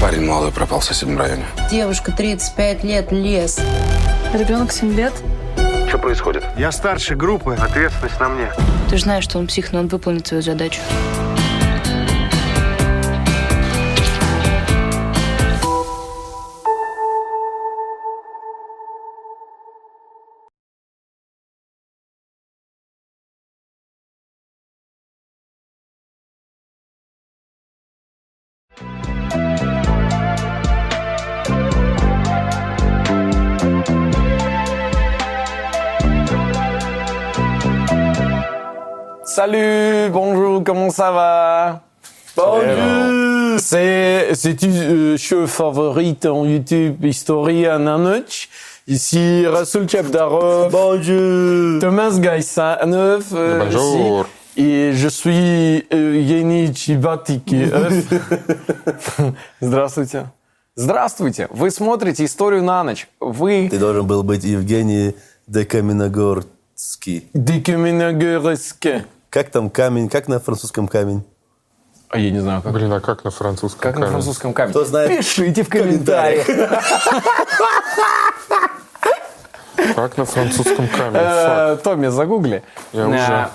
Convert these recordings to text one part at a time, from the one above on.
Парень молодой пропал в соседнем районе. Девушка 35 лет, лес. Ребенок 7 лет. Что происходит? Я старший группы, ответственность на мне. Ты же знаешь, что он псих, но он выполнит свою задачу. Comment ça va Bonjour C'est c'est une euh, show favorite en YouTube History and Nanoch. Ici Rasoul Chapdarov. Bonjour. Thomas Gaïsanov. euh, Bonjour. ici. Et je suis euh, Евгений Чебатиков. Здравствуйте. Здравствуйте. Вы смотрите «Историю на ночь». Вы Ты должен был быть Евгений Декаминогорский. Декаминогорске. Как там камень? Как на французском камень? А я не знаю, как. Блин, а как на французском? Как на камень? французском камне. Кто знает? Пишите в комментариях. Как на французском камень? Э. Томми, загугли. Я Э, уже.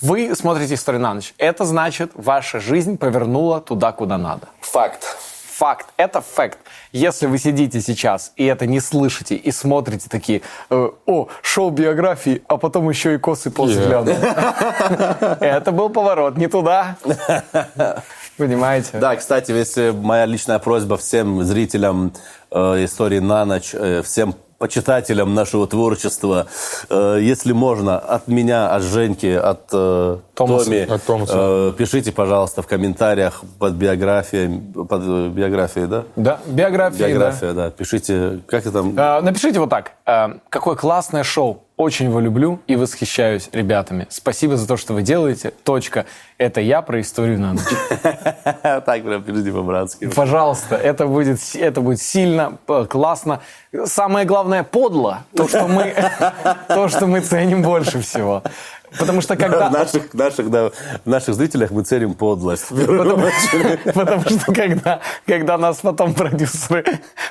Вы смотрите «Историю на ночь». Это значит, ваша жизнь повернула туда, куда надо. Факт. Факт. Это факт. Если вы сидите сейчас и это не слышите, и смотрите такие, э, о, шоу биографии, а потом еще и косы после Yeah. Это был поворот не туда. Понимаете? Да, кстати, если моя личная просьба всем зрителям э, истории на ночь, э, всем почитателям нашего творчества, э, если можно, от меня, от Женьки, от э, Томаса. Томи, От Томаса. э, пишите, пожалуйста, в комментариях под биографией, под э, биографией, да? Да, биография, да. Биография, да. Пишите, как это там? Э, Напишите вот так. Э, Какое классное шоу. Очень его люблю и восхищаюсь ребятами. Спасибо за то, что вы делаете. Точка. Это я про историю на ночь. Так прям пишите по-братски. Пожалуйста, это будет, это будет сильно, п- классно. Самое главное, подло. То, что мы, то, что мы ценим больше всего. Потому что В когда... наших, наших, да, в наших зрителях мы ценим подлость. Потому, потому что когда, когда нас потом продюсеры,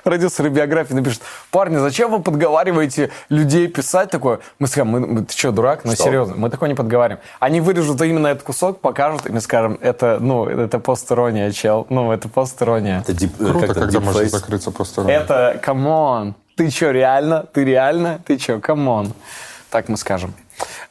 продюсеры биографии напишут, парни, зачем вы подговариваете людей писать такое? Мы скажем, мы, мы- ты что, дурак? Ну, Что? серьезно, мы такое не подговариваем. Они вырежут именно этот кусок, покажут, и мы скажем, это, ну, это посторонняя, чел. Ну, это посторонняя. Это дип- Круто, как когда можно закрыться просто. Это, come on, ты что, реально? Ты реально? Ты что, come on? Так мы скажем.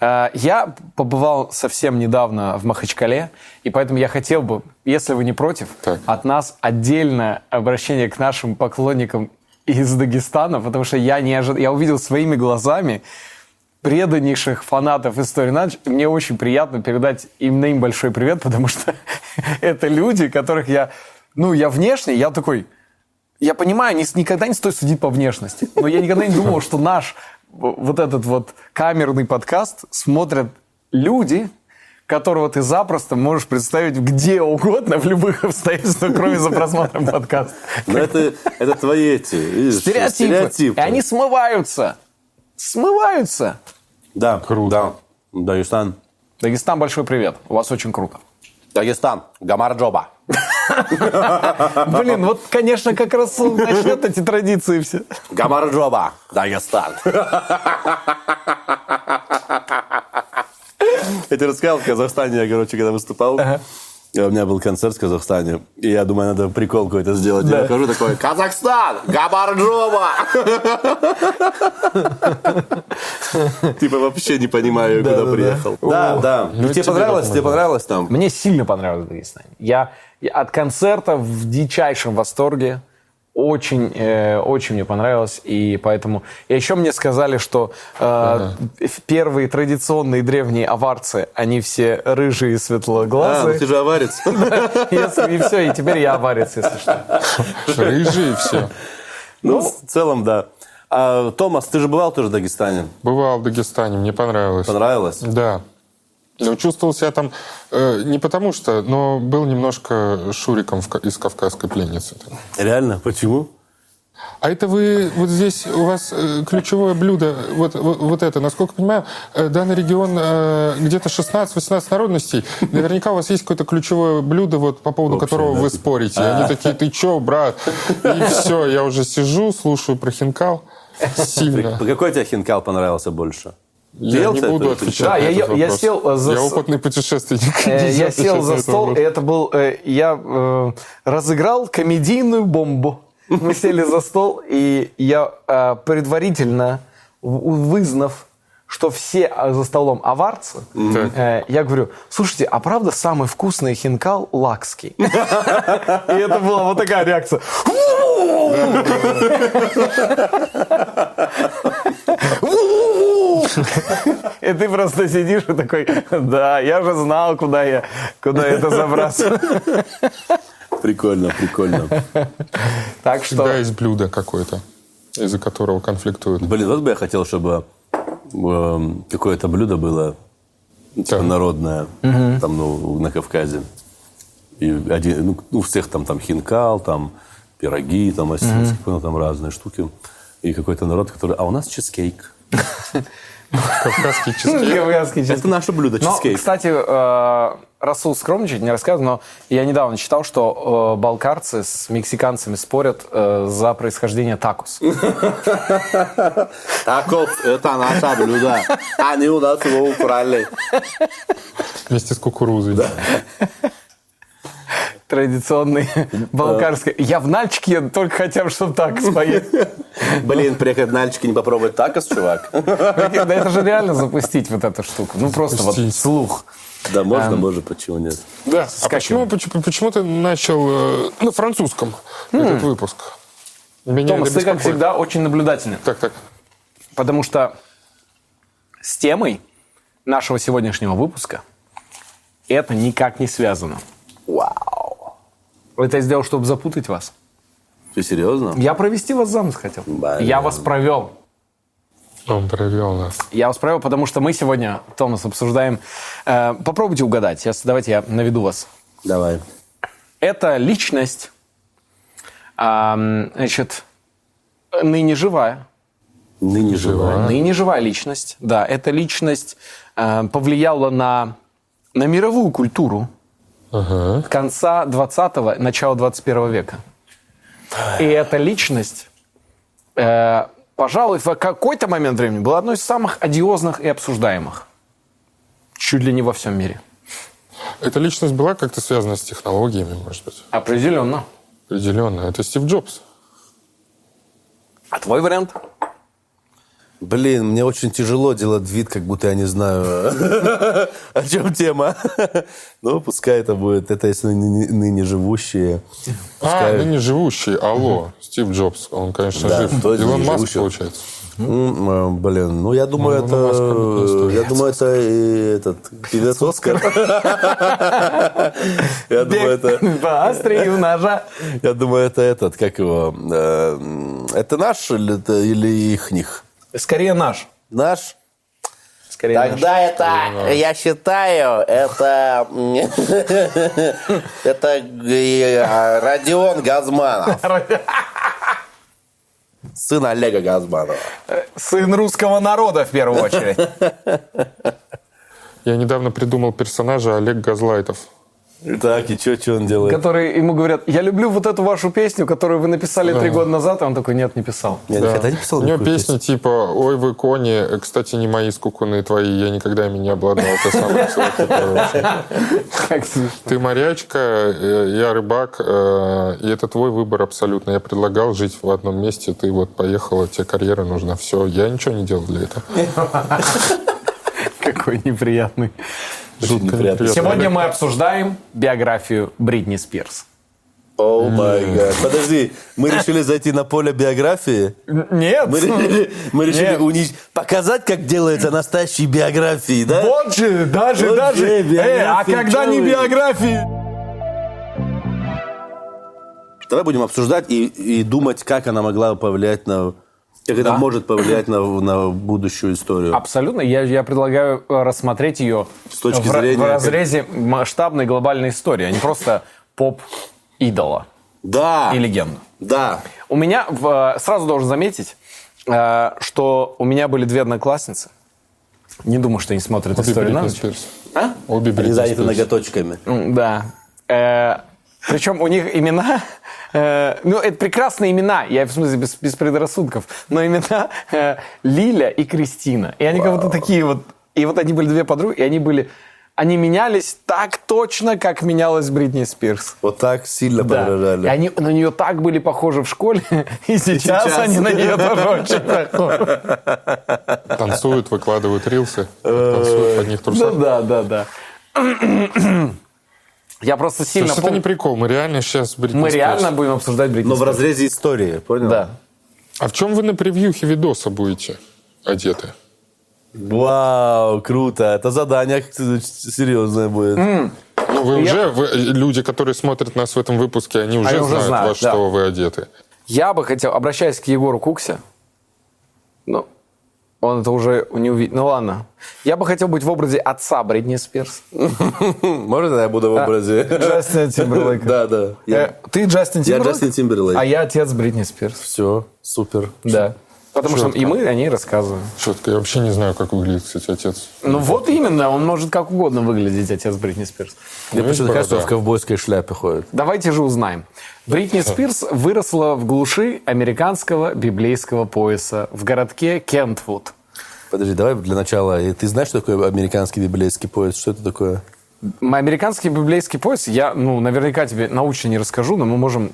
Э, Я побывал совсем недавно в Махачкале, и поэтому я хотел бы, если вы не против, Так. от нас отдельное обращение к нашим поклонникам из Дагестана, потому что я, не ожид... я увидел своими глазами преданнейших фанатов истории на ночь. И Мне очень приятно передать именно им большой привет, потому что это люди, которых я... Ну, я внешне, я такой... Я понимаю, никогда не стоит судить по внешности, но я никогда не думал, что наш вот этот вот камерный подкаст смотрят люди, которого ты запросто можешь представить где угодно, в любых обстоятельствах, кроме за просмотром подкаста. Но это, это твои эти, видишь, Стереотипы. стереотипы. И они смываются. Смываются. Да, Круто. Да. Дагестан. Дагестан, большой привет. У вас очень круто. Дагестан. Гамарджоба. Блин, вот, конечно, как раз начнет эти традиции все. Гамарджоба. Дагестан. Я тебе рассказал, в Казахстане я, короче, когда выступал, у меня был концерт в Казахстане, и я думаю, надо прикол какой-то сделать. Я хожу такой, Казахстан, Гамарджоба! Типа вообще не понимаю, куда приехал. Да, да. И тебе понравилось? Тебе понравилось там? Мне сильно понравилось в Дагестане. Я, я от концерта в дичайшем восторге. Очень, э, очень мне понравилось. И поэтому... И еще мне сказали, что э, первые традиционные древние аварцы, они все рыжие и А, ну светлоглазые. ты же аварец. И все, и теперь я аварец, если что. Рыжие все. Ну, в целом, да. А, Томас, ты же бывал тоже в Дагестане? Бывал в Дагестане, мне понравилось. Понравилось? Да. Ну, чувствовал себя там э, не потому что, но был немножко Шуриком в из «Кавказской пленницы». Реально? Почему? А это вы, вот здесь у вас э, ключевое блюдо, вот, вот, вот это, насколько я понимаю, э, данный регион э, где-то 16-18 народностей. Наверняка у вас есть какое-то ключевое блюдо, вот по поводу Общее, которого да? вы спорите. И они такие, ты чё, брат? И все, я уже сижу, слушаю про хинкал. Сильно. Какой тебе хинкал понравился больше? Я Ел не буду это? отвечать Да, на я- я вопрос. сел, э, за Я опытный путешественник. Э, Я сел за стол, и это был... э, Я э, разыграл комедийную бомбу. Мы сели за стол, и я э, предварительно, вызнав, что все э, за столом аварцы, Так. э, я говорю, слушайте, а правда самый вкусный хинкал лакский? И это была вот такая реакция. И ты просто сидишь и такой, да, я же знал, куда я, куда это забраться. Прикольно, прикольно. Так Всегда что есть блюдо какое-то, из-за которого конфликтуют. Блин, вот бы я хотел, чтобы какое-то блюдо было типа, народное, там, ну, на Кавказе. И один, ну, у всех там, там хинкал, там пироги, там осетинские, понял, там разные штуки. И какой-то народ, который... А у нас чизкейк. Кавказский чизкейк. Это наше блюдо, чизкейк. кстати, э, Расул скромничать не рассказывал, но я недавно читал, что э, балкарцы с мексиканцами спорят э, за происхождение такос. Такос – это наше блюдо. Они у нас его украли. Вместе с кукурузой. Да. Традиционный балкарский. Я в Нальчике только хотя бы, чтобы такос поесть. Блин, приехать на Альчики не попробовать такос, чувак. Да это же реально запустить вот эту штуку. Ну просто вот слух. Да, можно, может, почему нет. Да. А почему, почему, почему ты начал э, на французском этот выпуск? Меня Томас, ты, как всегда, очень наблюдательный. Так, так. Потому что с темой нашего сегодняшнего выпуска это никак не связано. Вау. Это я сделал, чтобы запутать вас. Ты серьезно? Я провести вас замуж хотел. Блин. Я вас провел. Он провел нас. Я вас провел, потому что мы сегодня, Томас, обсуждаем... э, попробуйте угадать. Сейчас, давайте я наведу вас. Давай. Это личность, ам, значит, ныне живая. Ныне живая. Ныне живая личность. Да, эта личность э, повлияла на, на мировую культуру Ага. конца 20-го, начала 21 века. И эта личность, э, пожалуй, в какой-то момент времени была одной из самых одиозных и обсуждаемых. Чуть ли не во всем мире. Эта личность была как-то связана с технологиями, может быть? Определенно. Определенно. Это Стив Джобс. А твой вариант? Блин, мне очень тяжело делать вид, как будто я не знаю, о чем тема. Ну, пускай это будет, это если ныне, живущие. А, ныне живущий. Алло, Стив Джобс. Он, конечно, жив. Илон Маск, получается. Э, Блин, ну я думаю, Ну, это, я думаю, это этот певец Оскар. Я думаю, это, По острию ножа. я думаю, это этот, как его, э, это наш или их них? Скорее наш. Наш? Скорее наш. Тогда это, я считаю, это... Это э, Родион Газманов. Сын Олега Газманова. Сын русского народа, в первую очередь. Я недавно придумал персонажа Олег Газлайтов. Так, и что он делает? Которые ему говорят, я люблю вот эту вашу песню, которую вы написали три года назад. А он такой, нет, не писал. Я Да. никогда не писал У него песни типа «Ой, вы кони, э, кстати, не мои скукуны твои, я никогда ими не обладал». Как смешно. Ты морячка, э, я рыбак, э, и это твой выбор абсолютно. Я предлагал жить в одном месте, ты вот поехала, тебе карьера нужна. Все, я ничего не делал для этого. Какой неприятный. Жутко неприятно. Сегодня мы обсуждаем биографию Бритни Спирс. О май гад. Подожди, мы решили зайти на поле биографии? Нет. Мы решили, мы решили Нет. унич- показать, как делается настоящие биографии, да? Вот же, даже, Вот даже. же, Э, а когда не биографии? Давай будем обсуждать и, и думать, как она могла повлиять на... Как это Да. может повлиять на, на будущую историю. Абсолютно. Я, я предлагаю э, рассмотреть ее С точки в, зрения в разрезе масштабной глобальной истории, а не просто поп-идола. Да. и легенду. Да. У меня, в- э, сразу должен заметить, э, что у меня были две одноклассницы. Не думаю, что они смотрят Обе историю на ночь. А? Обе Они Бритни заняты ноготочками. Да. Причем у них имена, э, ну, это прекрасные имена, я в смысле без, без предрассудков, но имена э, Лиля и Кристина. И они как будто такие вот, и вот они были две подруги, и они были, они менялись так точно, как менялась Бритни Спирс. Вот так сильно Да. подражали. И они на нее так были похожи в школе, и сейчас, сейчас. они на нее тоже очень похожи. Танцуют, выкладывают рилсы, танцуют под них Ну трусах. да, да, да. Я просто сильно Слушай, это не прикол, мы реально сейчас Бритни Мы Спирс. реально будем обсуждать Бритни Но в Спирс. разрезе истории, понял? Да. А в чем вы на превьюхе видоса будете одеты? Вау, круто. Это задание серьезное будет. Ну, вы Я- уже, вы- люди, которые смотрят нас в этом выпуске, они уже Они уже знают, знают, во что да. вы одеты. Я бы хотел, обращаясь к Егору Куксе, ну, он это уже не увидел. Ну ладно. Я бы хотел быть в образе отца Бритни Спирс. Можно я буду в образе? Джастина Тимберлейка. Да, да. Э, Я- Ты Джастин Я Тимберлейк? Джастин Тимберлейк. А я отец Бритни Спирс. Все, супер. Да. Потому что Чётко. и мы о ней рассказываем. Четко. Я вообще не знаю, как выглядит, кстати, отец. Ну вот именно, он может как угодно выглядеть, отец Бритни Спирс. Мне почему-то кажется, он в ковбойской шляпе ходит. Давайте же узнаем. Бритни Спирс выросла в глуши американского библейского пояса в городке Кентвуд. Подожди, давай для начала. Ты знаешь, что такое американский библейский пояс? Что это такое? Американский библейский пояс, я, ну, наверняка тебе научно не расскажу, но мы можем,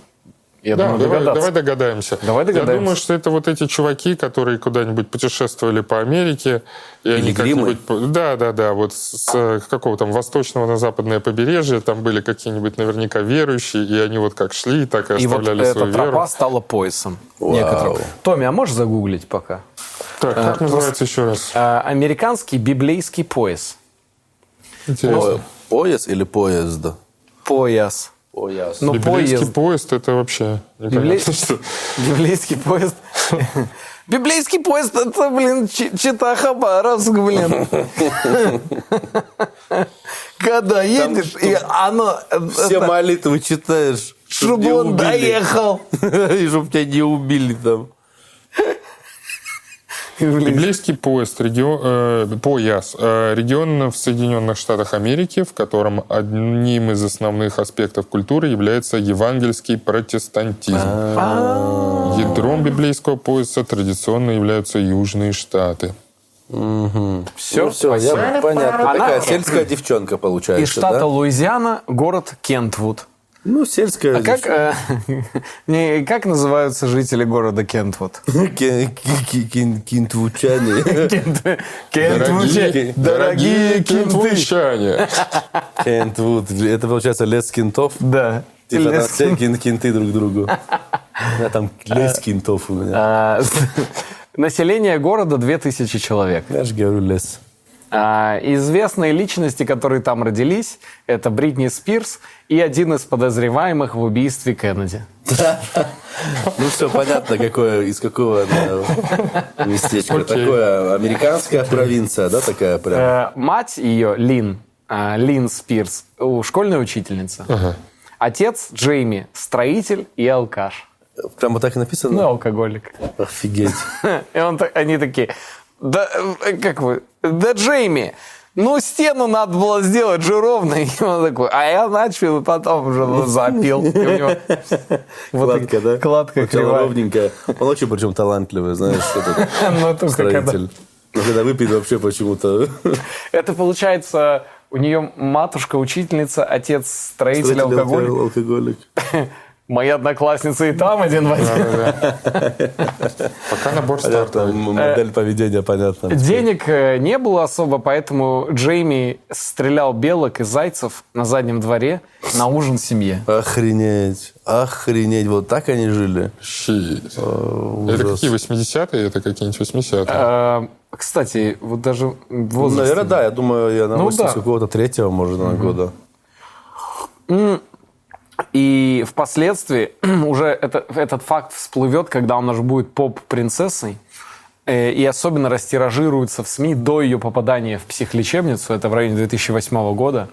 я Да, думаю, давай, догадаться. давай догадаемся. Давай догадаемся. Я думаю, что это вот эти чуваки, которые куда-нибудь путешествовали по Америке. И они Пилигримы? как-нибудь... Да, да, да. Вот с с какого там восточного на западное побережье там были какие-нибудь наверняка верующие, и они вот как шли, так и И вот оставляли эта свою тропа веру. стала поясом. Вау. некоторым. Томми, а можешь загуглить пока? Так, как Э, называется еще раз? А, американский библейский пояс. Интересно. Пояс или поезд? Пояс. Пояс. Ну, Библейский поезд. поезд это вообще Библей- что. Библейский поезд. Библейский поезд, это, блин, Чи- Чита Хабаровск, блин. Когда едешь, и оно... Все это, молитвы читаешь. Чтобы он доехал. И чтобы тебя не убили там. Библейский поезд, регион, э, пояс, э, регион в Соединенных Штатах Америки, в котором одним из основных аспектов культуры является евангельский протестантизм. Ядром библейского пояса традиционно являются Южные Штаты. Все, Ну, все, я, понятно. Она- Такая сельская девчонка получается, Из штата да? Луизиана, город Кентвуд. Ну, сельская А как, э, не, как называются жители города Кентвуд? Ки- ки- ки- кин- Кинтвучане. Кент- Дорогие, кентвудчане. Кентвуд. Это, получается, лес кентов. Да. Типа все кенты друг другу. Меня там лес кентов у меня. А, Население города 2000 человек. Я же говорю лес. А, Известные личности, которые там родились, это Бритни Спирс и один из подозреваемых в убийстве Кеннеди. Ну все, понятно, какое, из какого местечка. Такое американская провинция, да, такая прям? Э, Мать ее, Лин, а, Лин Спирс, школьная учительница. Отец Джейми, строитель и алкаш. Прям вот так и написано? Ну, алкоголик. Офигеть. И он, они такие, да, э, как вы, да, Джейми, ну, стену надо было сделать же ровной. И он такой, а я начал, и потом уже запил. И у него вот Кладка, да? Кладка Сначала кривая. ровненькая. Он очень причем талантливый, знаешь, этот Ну, только когда- строитель. Но когда выпьет, вообще почему-то... Это получается, у нее матушка учительница, отец строитель, строитель, алкоголик. алко- алкоголик. Моя одноклассница и там один в один. Пока набор стартовый. модель поведения понятна. Денег э, не было особо, поэтому Джейми стрелял белок и зайцев на заднем дворе на ужин семье. Охренеть. Охренеть. Вот так они жили. Щит. Это какие, 80-е? Это какие-нибудь 80-е? Э, Кстати, вот даже возраст... Наверное, да. Я думаю, я на Ну 80 да. какого-то третьего, может, на года. И впоследствии уже это, этот факт всплывет, когда он уже будет поп-принцессой. Э, И особенно растиражируется в СМИ до ее попадания в психлечебницу. Это в районе 2008 года.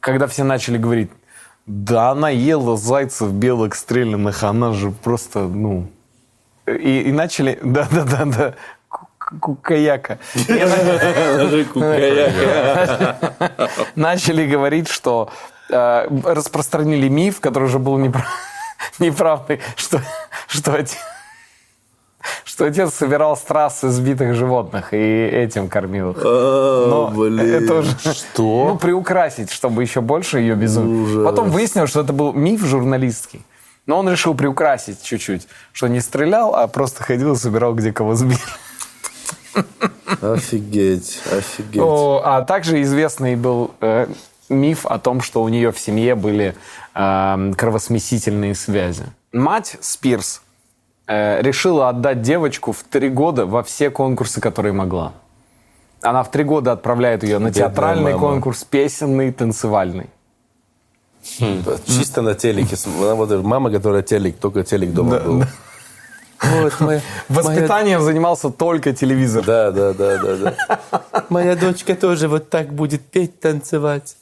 Когда все начали говорить, Да она ела зайцев белых стрелянных, она же просто, ну... И, и начали... Да-да-да-да. Кукаяка. Начали говорить, что распространили миф, который уже был непра- неправдой, что, что, отец, что отец собирал с трассы сбитых животных и этим кормил их. Но это уже... Что? Ну, приукрасить, чтобы еще больше ее безумие. Потом выяснилось, что это был миф журналистский. Но он решил приукрасить чуть-чуть, что не стрелял, а просто ходил и собирал, где кого сбили. Офигеть, офигеть. О, а также известный был э, миф о том, что у нее в семье были э, кровосмесительные связи. Мать Спирс э, решила отдать девочку в три года во все конкурсы, которые могла. Она в три года отправляет ее на Бедная театральный мама. конкурс, песенный, танцевальный. Чисто на телеке. Вот мама, которая телек, только телек дома был. Вот моя, Воспитанием занимался только телевизор. Да, да, да, да, да. Моя дочка тоже вот так будет петь, танцевать.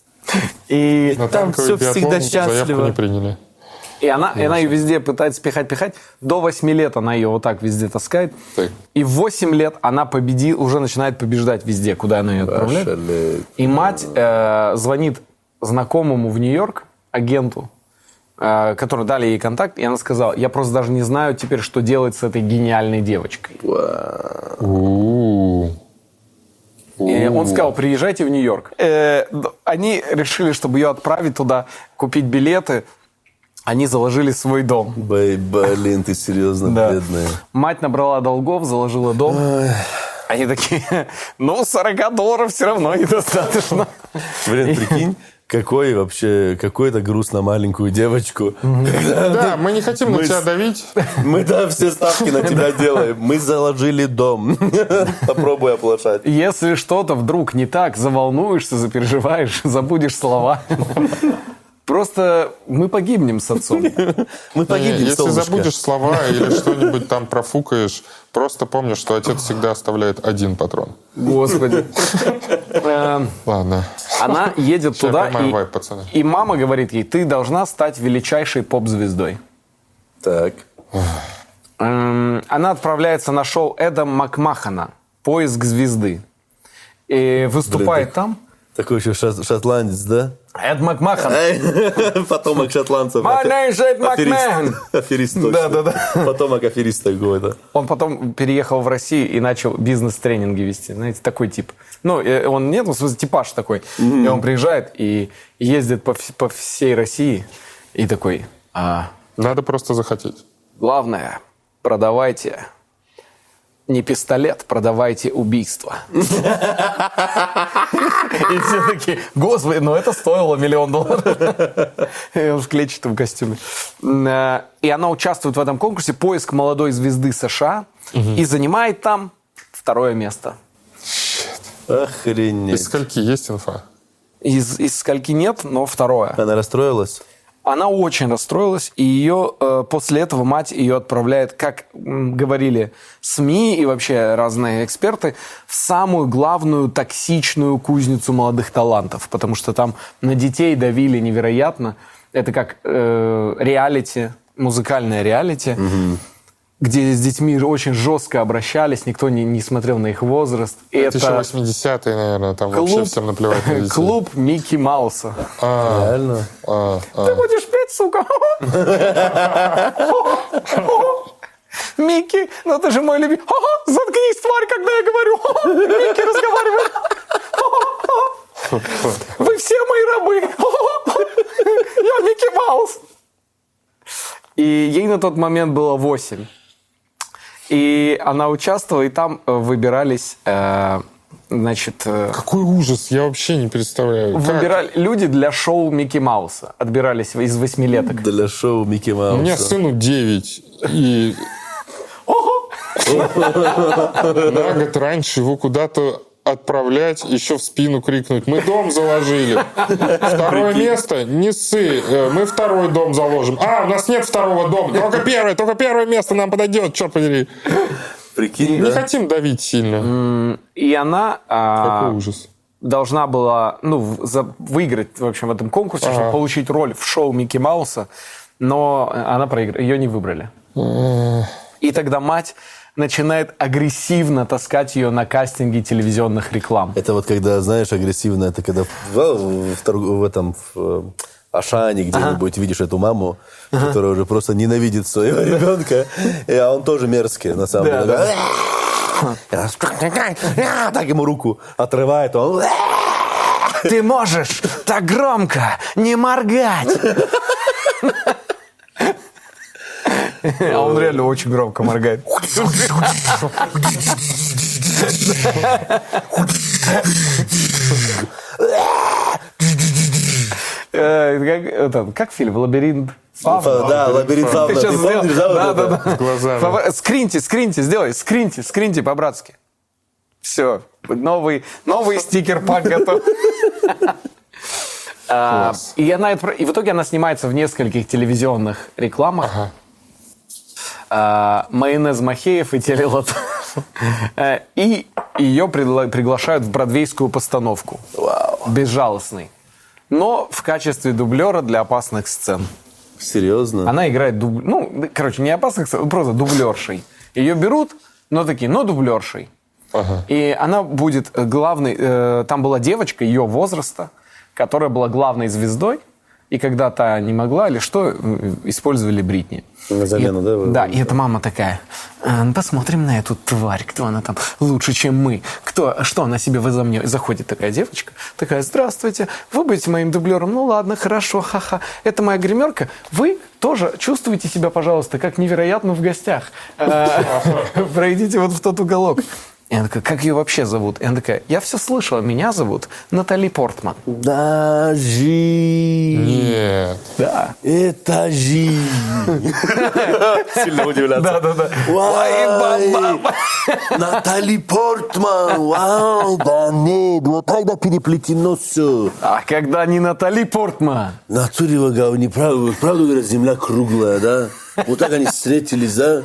И, На Там танковый всё всегда заявку счастливо. не приняли. и она, и она ее везде пытается пихать-пихать. До 8 лет она ее вот так везде таскает. Так. И в 8 лет она победи, уже начинает побеждать везде, куда она ее отправляет. Шалеть. И мать э, звонит знакомому в Нью-Йорк, агенту, э, который дали ей контакт, и она сказала, я просто даже не знаю теперь, что делать с этой гениальной девочкой. И он сказал, приезжайте в Нью-Йорк. Э, они решили, чтобы ее отправить туда, купить билеты. Они заложили свой дом. Бэй, блин, ты серьезно, бедная. Мать набрала долгов, заложила дом. Они такие, ну, 40 долларов все равно недостаточно. Блин, прикинь, какой вообще, какой-то груз на маленькую девочку. Да, мы не хотим на тебя давить. Мы, да, все ставки на тебя делаем. Мы заложили дом. Попробуй оплошать. Если что-то вдруг не так, заволнуешься, запереживаешь, забудешь слова. Просто мы погибнем с отцом. Мы Не, погибнем, Если забудешь слова или что-нибудь там профукаешь, просто помни, что отец всегда оставляет один патрон. Господи. Э, Ладно. Она едет туда, и, мама говорит ей, ты должна стать величайшей поп-звездой. Так. Эм, Она отправляется на шоу Эда Макмахана «Поиск звезды». И выступает там. Такой еще шот- шотландец, да? Эд Макмахан. Потомок шотландцев. My name's Ed Аферист. McMahon. Аферист точно. Да-да-да. Потомок афериста какой-то. Он потом переехал в Россию и начал бизнес-тренинги вести. Знаете, такой тип. Ну, э, он нет, в смысле, типаж такой. И он приезжает и ездит по, по всей России. И такой, а, Надо просто захотеть. главное, продавайте не пистолет, продавайте убийство. И все такие, господи, ну это стоило миллион долларов. И он в клетчатом костюме. Э, И она участвует в этом конкурсе «Поиск молодой звезды США» и занимает там второе место. Из Охренеть. скольки есть инфа? Из, из скольки нет, но второе. Она расстроилась? Она очень расстроилась, и ее э, после этого мать ее отправляет, как говорили СМИ и вообще разные эксперты, в самую главную токсичную кузницу молодых талантов, потому что там на детей давили невероятно. Это как э, реалити, музыкальное реалити, где с детьми очень жестко обращались, никто не, не смотрел на их возраст. И Это еще это 80-е, наверное, там вообще клуб, всем наплевать на детей. клуб Микки Мауса. А, Реально? а, а. Ты будешь петь, сука? Микки, ну ты же мой любимый. Заткнись, тварь, когда я говорю. Микки разговаривает. Вы все мои рабы. Я Микки Маус. И ей на тот момент было 8. И она участвовала, и там э, выбирались, э, значит, э, Какой ужас, я вообще не представляю. Как? выбирали люди для шоу Микки Мауса. Отбирались из восьмилеток. Для шоу Микки У Мауса. меня сыну 9, и на год раньше его куда-то отправлять, еще в спину крикнуть. Мы дом заложили. Второе место, не ссы. Э, Мы второй дом заложим. А, у нас нет второго дома. Только первое, только первое место нам подойдет, черт подери. Прикинь, Не да? хотим давить сильно. И она... а, Какой ужас. должна была ну, за- выиграть в общем, в этом конкурсе, чтобы получить роль в шоу Микки Мауса, но она проиграла, ее не выбрали. И тогда мать начинает агрессивно таскать ее на кастинги телевизионных реклам. Это вот когда, знаешь, агрессивно, это когда в, в в этом в, э, Ашане где-нибудь видишь эту маму, которая уже просто ненавидит своего ребенка, и, а он тоже мерзкий, на самом Да, деле. Так ему руку отрывает, он... Ты можешь так громко не моргать. А он реально очень громко моргает. Э, Как это, как фильм «Лабиринт»? Фавна? Да, лабиринт Ты фауна. сейчас Ты помнишь, да, Да, да, да. Скриньте, скриньте, сделай, скриньте, скриньте по-братски. Все, новый, новый стикер-пак готов. А, И, она, и в итоге она снимается в нескольких телевизионных рекламах. А, майонез Махеев и телелот. Э, И ее пригла- приглашают в бродвейскую постановку. Безжалостный. Но в качестве дублера для опасных сцен. Серьезно? Она играет, дуб... ну, короче, не опасных, сцен, просто дублершей. Ее берут, но такие, но дублершей. И она будет э, главной... э, там была девочка ее возраста, которая была главной звездой, и когда та не могла или что, э, использовали Бритни. На замену, И- да, вы- Да, и эта мама такая, «А, ну, посмотрим на эту тварь, кто она там лучше, чем мы, кто, что она себе возомнет. Заходит такая девочка, такая, здравствуйте, вы будете моим дублером, ну ладно, хорошо, ха-ха. Это моя гримерка, вы тоже чувствуете себя, пожалуйста, как невероятно в гостях. Э, Пройдите вот в тот уголок. И она такая, как ее вообще зовут? И она такая, я все слышала, меня зовут Натали Портман. Даже... Нет. Да. Это жизнь. Сильно удивляться. Да-да-да. Вай, Натали Портман. Вау, да нет, вот тогда переплетено все. А когда не Натали Портман? В натуре вы говорите, правда, правда говорят, земля круглая, да? Вот так они встретились, да?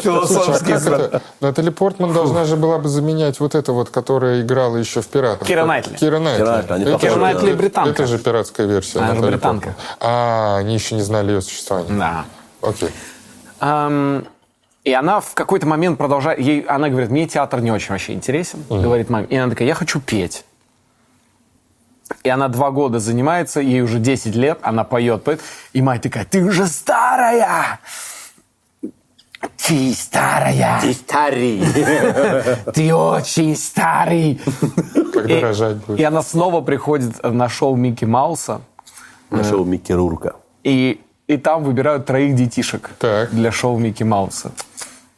Философский Как это? Натали Портман должна же была бы заменять вот это вот, которая играла еще в «Пиратах». Кира Найтли. Кира Найтли. Кира Найтли, британка. Это же пиратская версия. Она британка. А, они еще не знали ее существования. Да. Окей. И она в какой-то момент продолжает... Ей, она говорит, мне театр не очень вообще интересен. Говорит маме. И она такая, я хочу петь. И она два года занимается, ей уже 10 лет, она поет, поет. И мать такая, ты уже старая! Ты старая! Ты старый. Ты очень старый! Когда И, рожать будет. и она снова приходит на шоу Микки Мауса. Нашел Микки Рурка. И, и там выбирают троих детишек Так. для шоу Микки Мауса.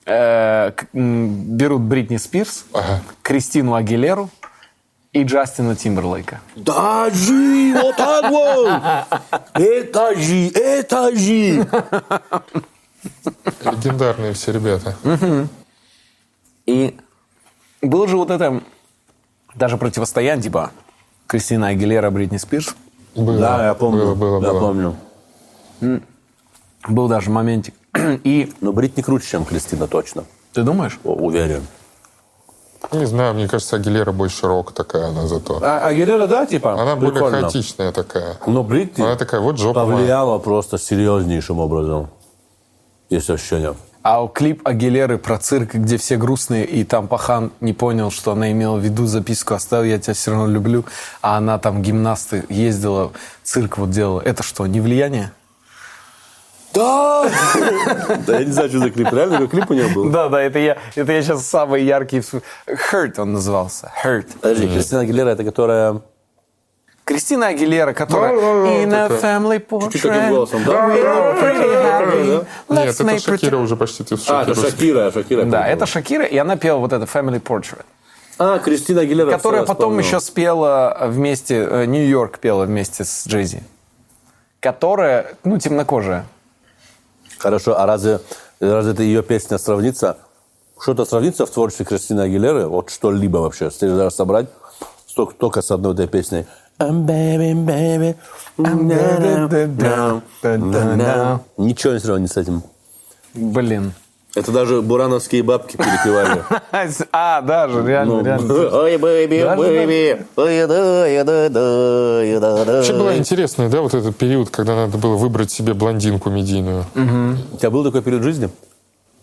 Э, берут Бритни Спирс, Ага. Кристину Агилеру и Джастина Тимберлейка. Даже вот так вот. Этажи, этажи. Легендарные все ребята. И было же вот это даже противостояние, типа Кристина Агилера, Бритни Спирс. Было. Да, я помню. Было, было, Я было. помню. Был даже моментик. И Но Бритни круче, чем Кристина, точно. ты думаешь? О, Уверен. Не знаю, мне кажется, Агилера больше рок такая она зато. А Агилера, да, типа? Она более Прикольно. хаотичная такая. Но Бритни Она такая, вот жопа моя. повлияла просто серьезнейшим образом. Есть ощущение. А клип Агилеры про цирк, где все грустные, и там Пахан не понял, что она имела в виду записку «Оставь, я тебя все равно люблю», а она там гимнасты ездила, цирк вот делала. Это что, не влияние? Да! Да я не знаю, что за клип. Реально, какой клип у нее был? Да, да, это я, это я сейчас самый яркий... Hurt он назывался. Hurt. Подожди, Кристина Агилера, это которая... Кристина Агилера, которая In a family portrait Чуть-чуть таким голосом, да? we are pretty happy. Let's Нет, это Шакира уже почти ты А, это. Шакира, Шакира. Да, это Шакира, и она пела вот это Family Portrait. А, Кристина Агилера. Которая потом еще спела вместе, э, Нью-Йорк пела вместе с Джейзи. Которая, ну, темнокожая. Хорошо, а разве, разве это ее песня сравнится? Что-то сравнится в творчестве Кристины Агилеры? Вот что-либо вообще? Если даже собрать столько, только с одной этой песней. Ничего не сравнится с этим. Блин. Это даже бурановские бабки перепевали. А, даже, реально, реально. Oh, baby, Даже baby, oh, да, я, да, да, я, да, да. Вообще было интересно, да, вот этот период, когда надо было выбрать себе блондинку медийную. У тебя был такой период жизни?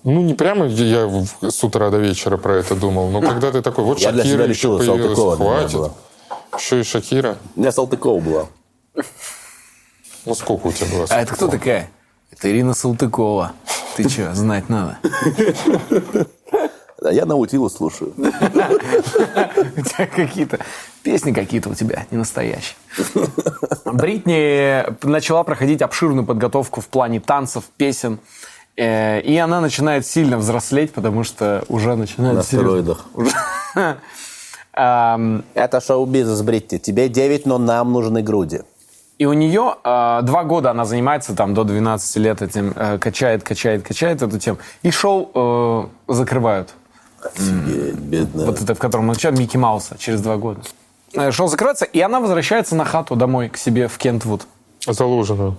Ну, не прямо я с утра до вечера про это думал, но когда ты такой, вот Я для Шакира себя еще появилась, хватит. была. Еще и Шакира. У меня Салтыкова была. Ну, сколько у тебя было? А это кто такая? Это Ирина Салтыкова. Ты что, знать надо? А я наутилу слушаю. У тебя какие-то песни какие-то у тебя не настоящие. Бритни начала проходить обширную подготовку в плане танцев, песен. Э, И она начинает сильно взрослеть, потому что уже начинает... На стероидах. Это шоу-бизнес, Бритти. Тебе 9, но нам нужны груди. И у нее э, два года она занимается, там, до 12 лет этим, э, качает, качает, качает эту тему. И шоу э, закрывают. Офигеть, бедная. Вот это, в котором начал Микки Мауса через два года. Э, Шоу закрывается, и она возвращается на хату домой к себе в Кентвуд. Заложено.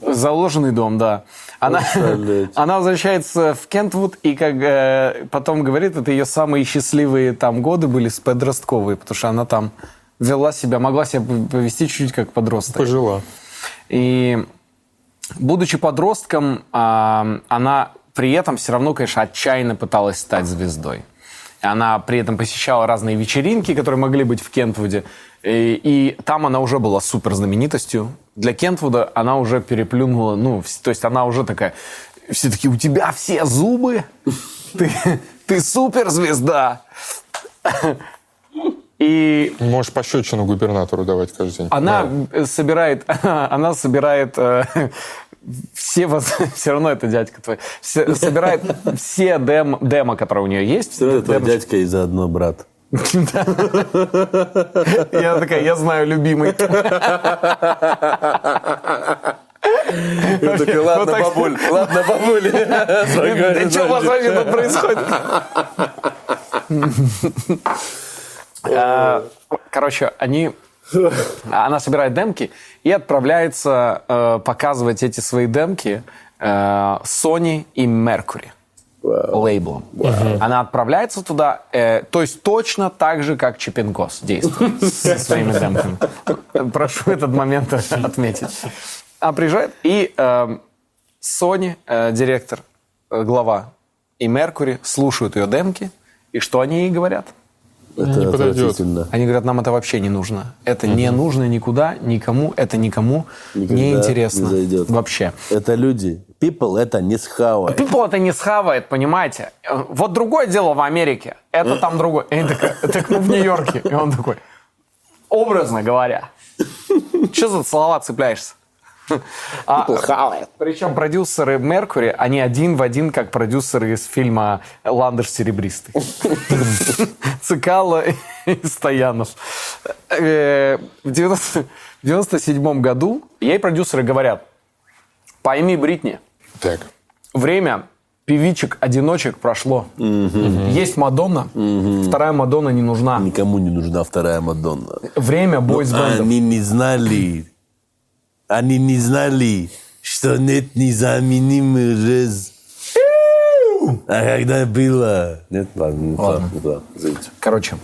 Заложенный дом, да. Она, она возвращается в Кентвуд и как э, потом говорит, это ее самые счастливые там годы были с подростковые, потому что она там вела себя, могла себя повести чуть-чуть как подросток. Пожила. И будучи подростком, а, она при этом все равно, конечно, отчаянно пыталась стать звездой. Она при этом посещала разные вечеринки, которые могли быть в Кентвуде. И, и там она уже была супер знаменитостью. Для Кентвуда она уже переплюнула, ну, то есть она уже такая, все таки у тебя все зубы, ты, ты суперзвезда. И Можешь пощечину губернатору давать каждый день. она э, собирает, она собирает э, все, воз- все равно это дядька твой, все- собирает все дем, демо, которые у нее есть. Все равно твой дядька и заодно брат. Я такая, я знаю, любимый. Я такой, ладно, бабуль, ладно, бабуль. Да что у вас вообще тут происходит? А, Короче, они... Она собирает демки и отправляется э, показывать эти свои демки э, Sony и Mercury лейблом. Она отправляется туда, э, то есть точно так же, как Чипенкос действует со своими демками. Прошу этот момент отметить. Она приезжает, и э, Sony, э, директор, э, глава, и Mercury слушают ее демки, и что они ей говорят? Это Не подойдет. отвратительно. Они говорят, нам это вообще не нужно. Это не нужно никуда, никому, это никому Никогда не интересно. не зайдет. Вообще. Это люди. People это не схавай. People это не схавает, понимаете? Э, Вот другое дело в Америке. Это там другое. И они такая, так мы в Нью-Йорке. И он такой, образно говоря. Что за слова цепляешься? А, причем продюсеры Меркури, они один в один, как продюсеры из фильма «Ландыш серебристый». Цикало и Стоянов. Э, В 90 в 97 году ей продюсеры говорят, пойми, Бритни, Так. время певичек-одиночек прошло. Есть Мадонна, вторая Мадонна не нужна. Никому не нужна вторая Мадонна. Время бойсбендов. Они не знали, они не знали, что нет незаменимый раз. А когда было... Нет, ладно, не туда, извините. Короче,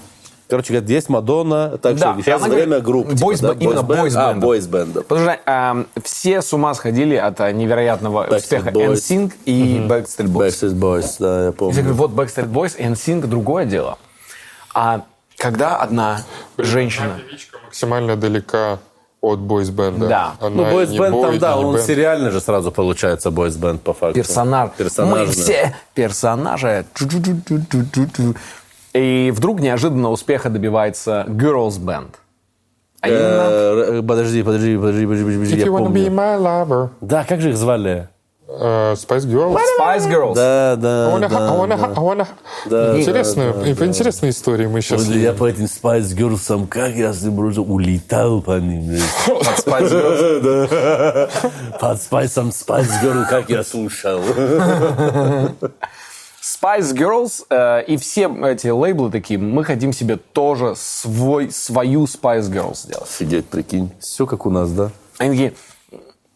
Короче, говорят, есть Мадонна, так Да, что сейчас она время говорит, групп. бойс- типа, да? именно Бойсбенд? бойсбендов. А, бойсбендов. потому что эм, все с ума сходили от э, невероятного Backstreet успеха Boys. NSYNC и Backstreet Boys. Backstreet Boys, да, я Я помню. говорю, вот Backstreet Boys и NSYNC другое дело. А когда одна женщина... Певичка максимально далека от бойсбенда. Да. Она Ну, бойсбенд бой, там, да, он бенд. сериально же сразу получается бойсбенд по факту. персонаж. Мы все персонажи. И вдруг неожиданно успеха добивается Girls Band. А именно Э, Подожди, подожди, подожди, подожди, подожди, я помню. Да, как же их звали? Э, Spice Girls. Spice Girls. Да, I да, wanna, I да. wanna, I wanna. Да, Интересную, да, да, и по интересной истории мы сейчас Я по этим Spice Girls, как я с ним просто улетал по ним. блин. Spice Girls. Да. Под Spice Spice Girl, как я слушал. Spice Girls э, и все эти лейблы такие, мы хотим себе тоже свой, свою Spice Girls сделать. Офигеть, прикинь. Все как у нас, да? Они такие,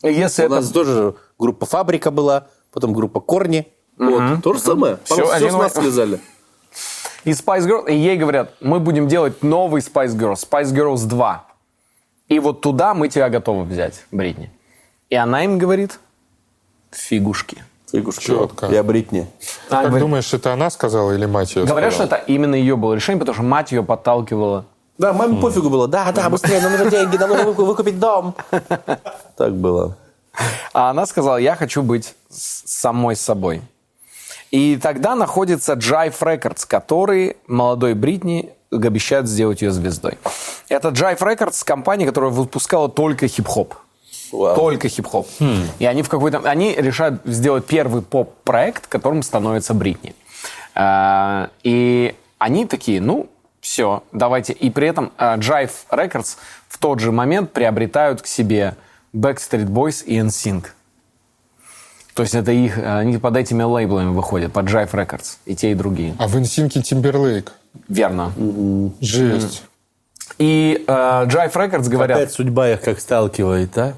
если У это... нас тоже группа «Фабрика» была, потом группа «Корни», Вот, то же самое. Все, все один с нас слезали. И Spice Girls, и ей говорят, мы будем делать новый Spice Girls, Spice Girls 2. И вот туда мы тебя готовы взять, Бритни. И она им говорит, фигушки. Фигушки. Чётко. Я Бритни. А, Как говорит- думаешь, это она сказала или мать ее говорят, что сказала? это именно ее было решение, потому что мать ее подталкивала. Да, маме пофигу было. Да, да, быстрее, нам нужны деньги, нам нужно выку- выкупить дом. Так было. А она сказала, я хочу быть самой собой. И тогда находится Jive Records, который молодой Бритни обещают сделать ее звездой. Это Jive Records компания, которая выпускала только хип-хоп. Вау. Только хип-хоп. И они в какой-то... Они решают сделать первый поп-проект, которым становится Бритни. А, И они такие, ну, все, давайте. И при этом а, Jive Records в тот же момент приобретают к себе Backstreet Boys и NSYNC. То есть это их, они под этими лейблами выходят, под Jive Records, и те, и другие. А в Инсинке Тимберлейк. Верно. Жесть. И э, Jive Records говорят... Опять судьба их как сталкивает, а?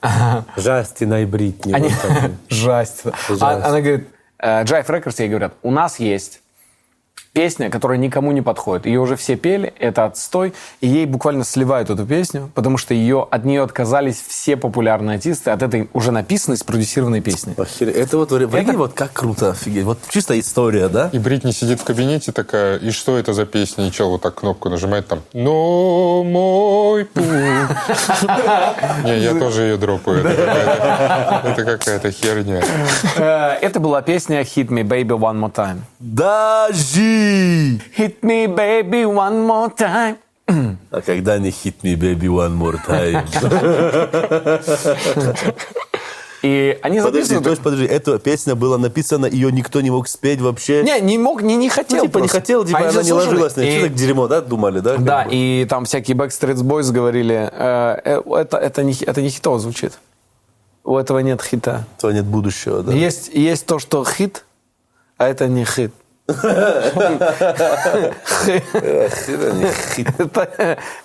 Жастина и Бритни. Они... вот так вот. Жасть. Жасть. А- Она говорит, э, Jive Records ей говорят, у нас есть песня, которая никому не подходит. Ее уже все пели, это отстой, и ей буквально сливают эту песню, потому что ее, от нее отказались все популярные артисты от этой уже написанной, спродюсированной песни. Охереть. Это вот, прикинь, вот как круто, офигеть. Вот чисто история, да? И Бритни сидит в кабинете такая, и что это за песня? И чел вот так кнопку нажимает там, но мой путь. Не, я тоже ее дропаю. Это какая-то- Это херня. Э, Это была песня «Hit me, baby, one more time». Hit me, baby, one more time. А когда не hit me, baby, one more time? И они Подожди, записывают... есть, подожди, эта песня была написана, ее никто не мог спеть вообще? Не, не мог, не, не хотел. Ну, типа, не просто. хотел, типа, Они она не ложилась И- Что так дерьмо, да, думали, да? Да, бы? и там всякие Backstreet Boys говорили, э, э, это, это, не, это не хитово звучит. У этого нет хита. То нет будущего, да? Есть, есть то, что хит, а это не хит.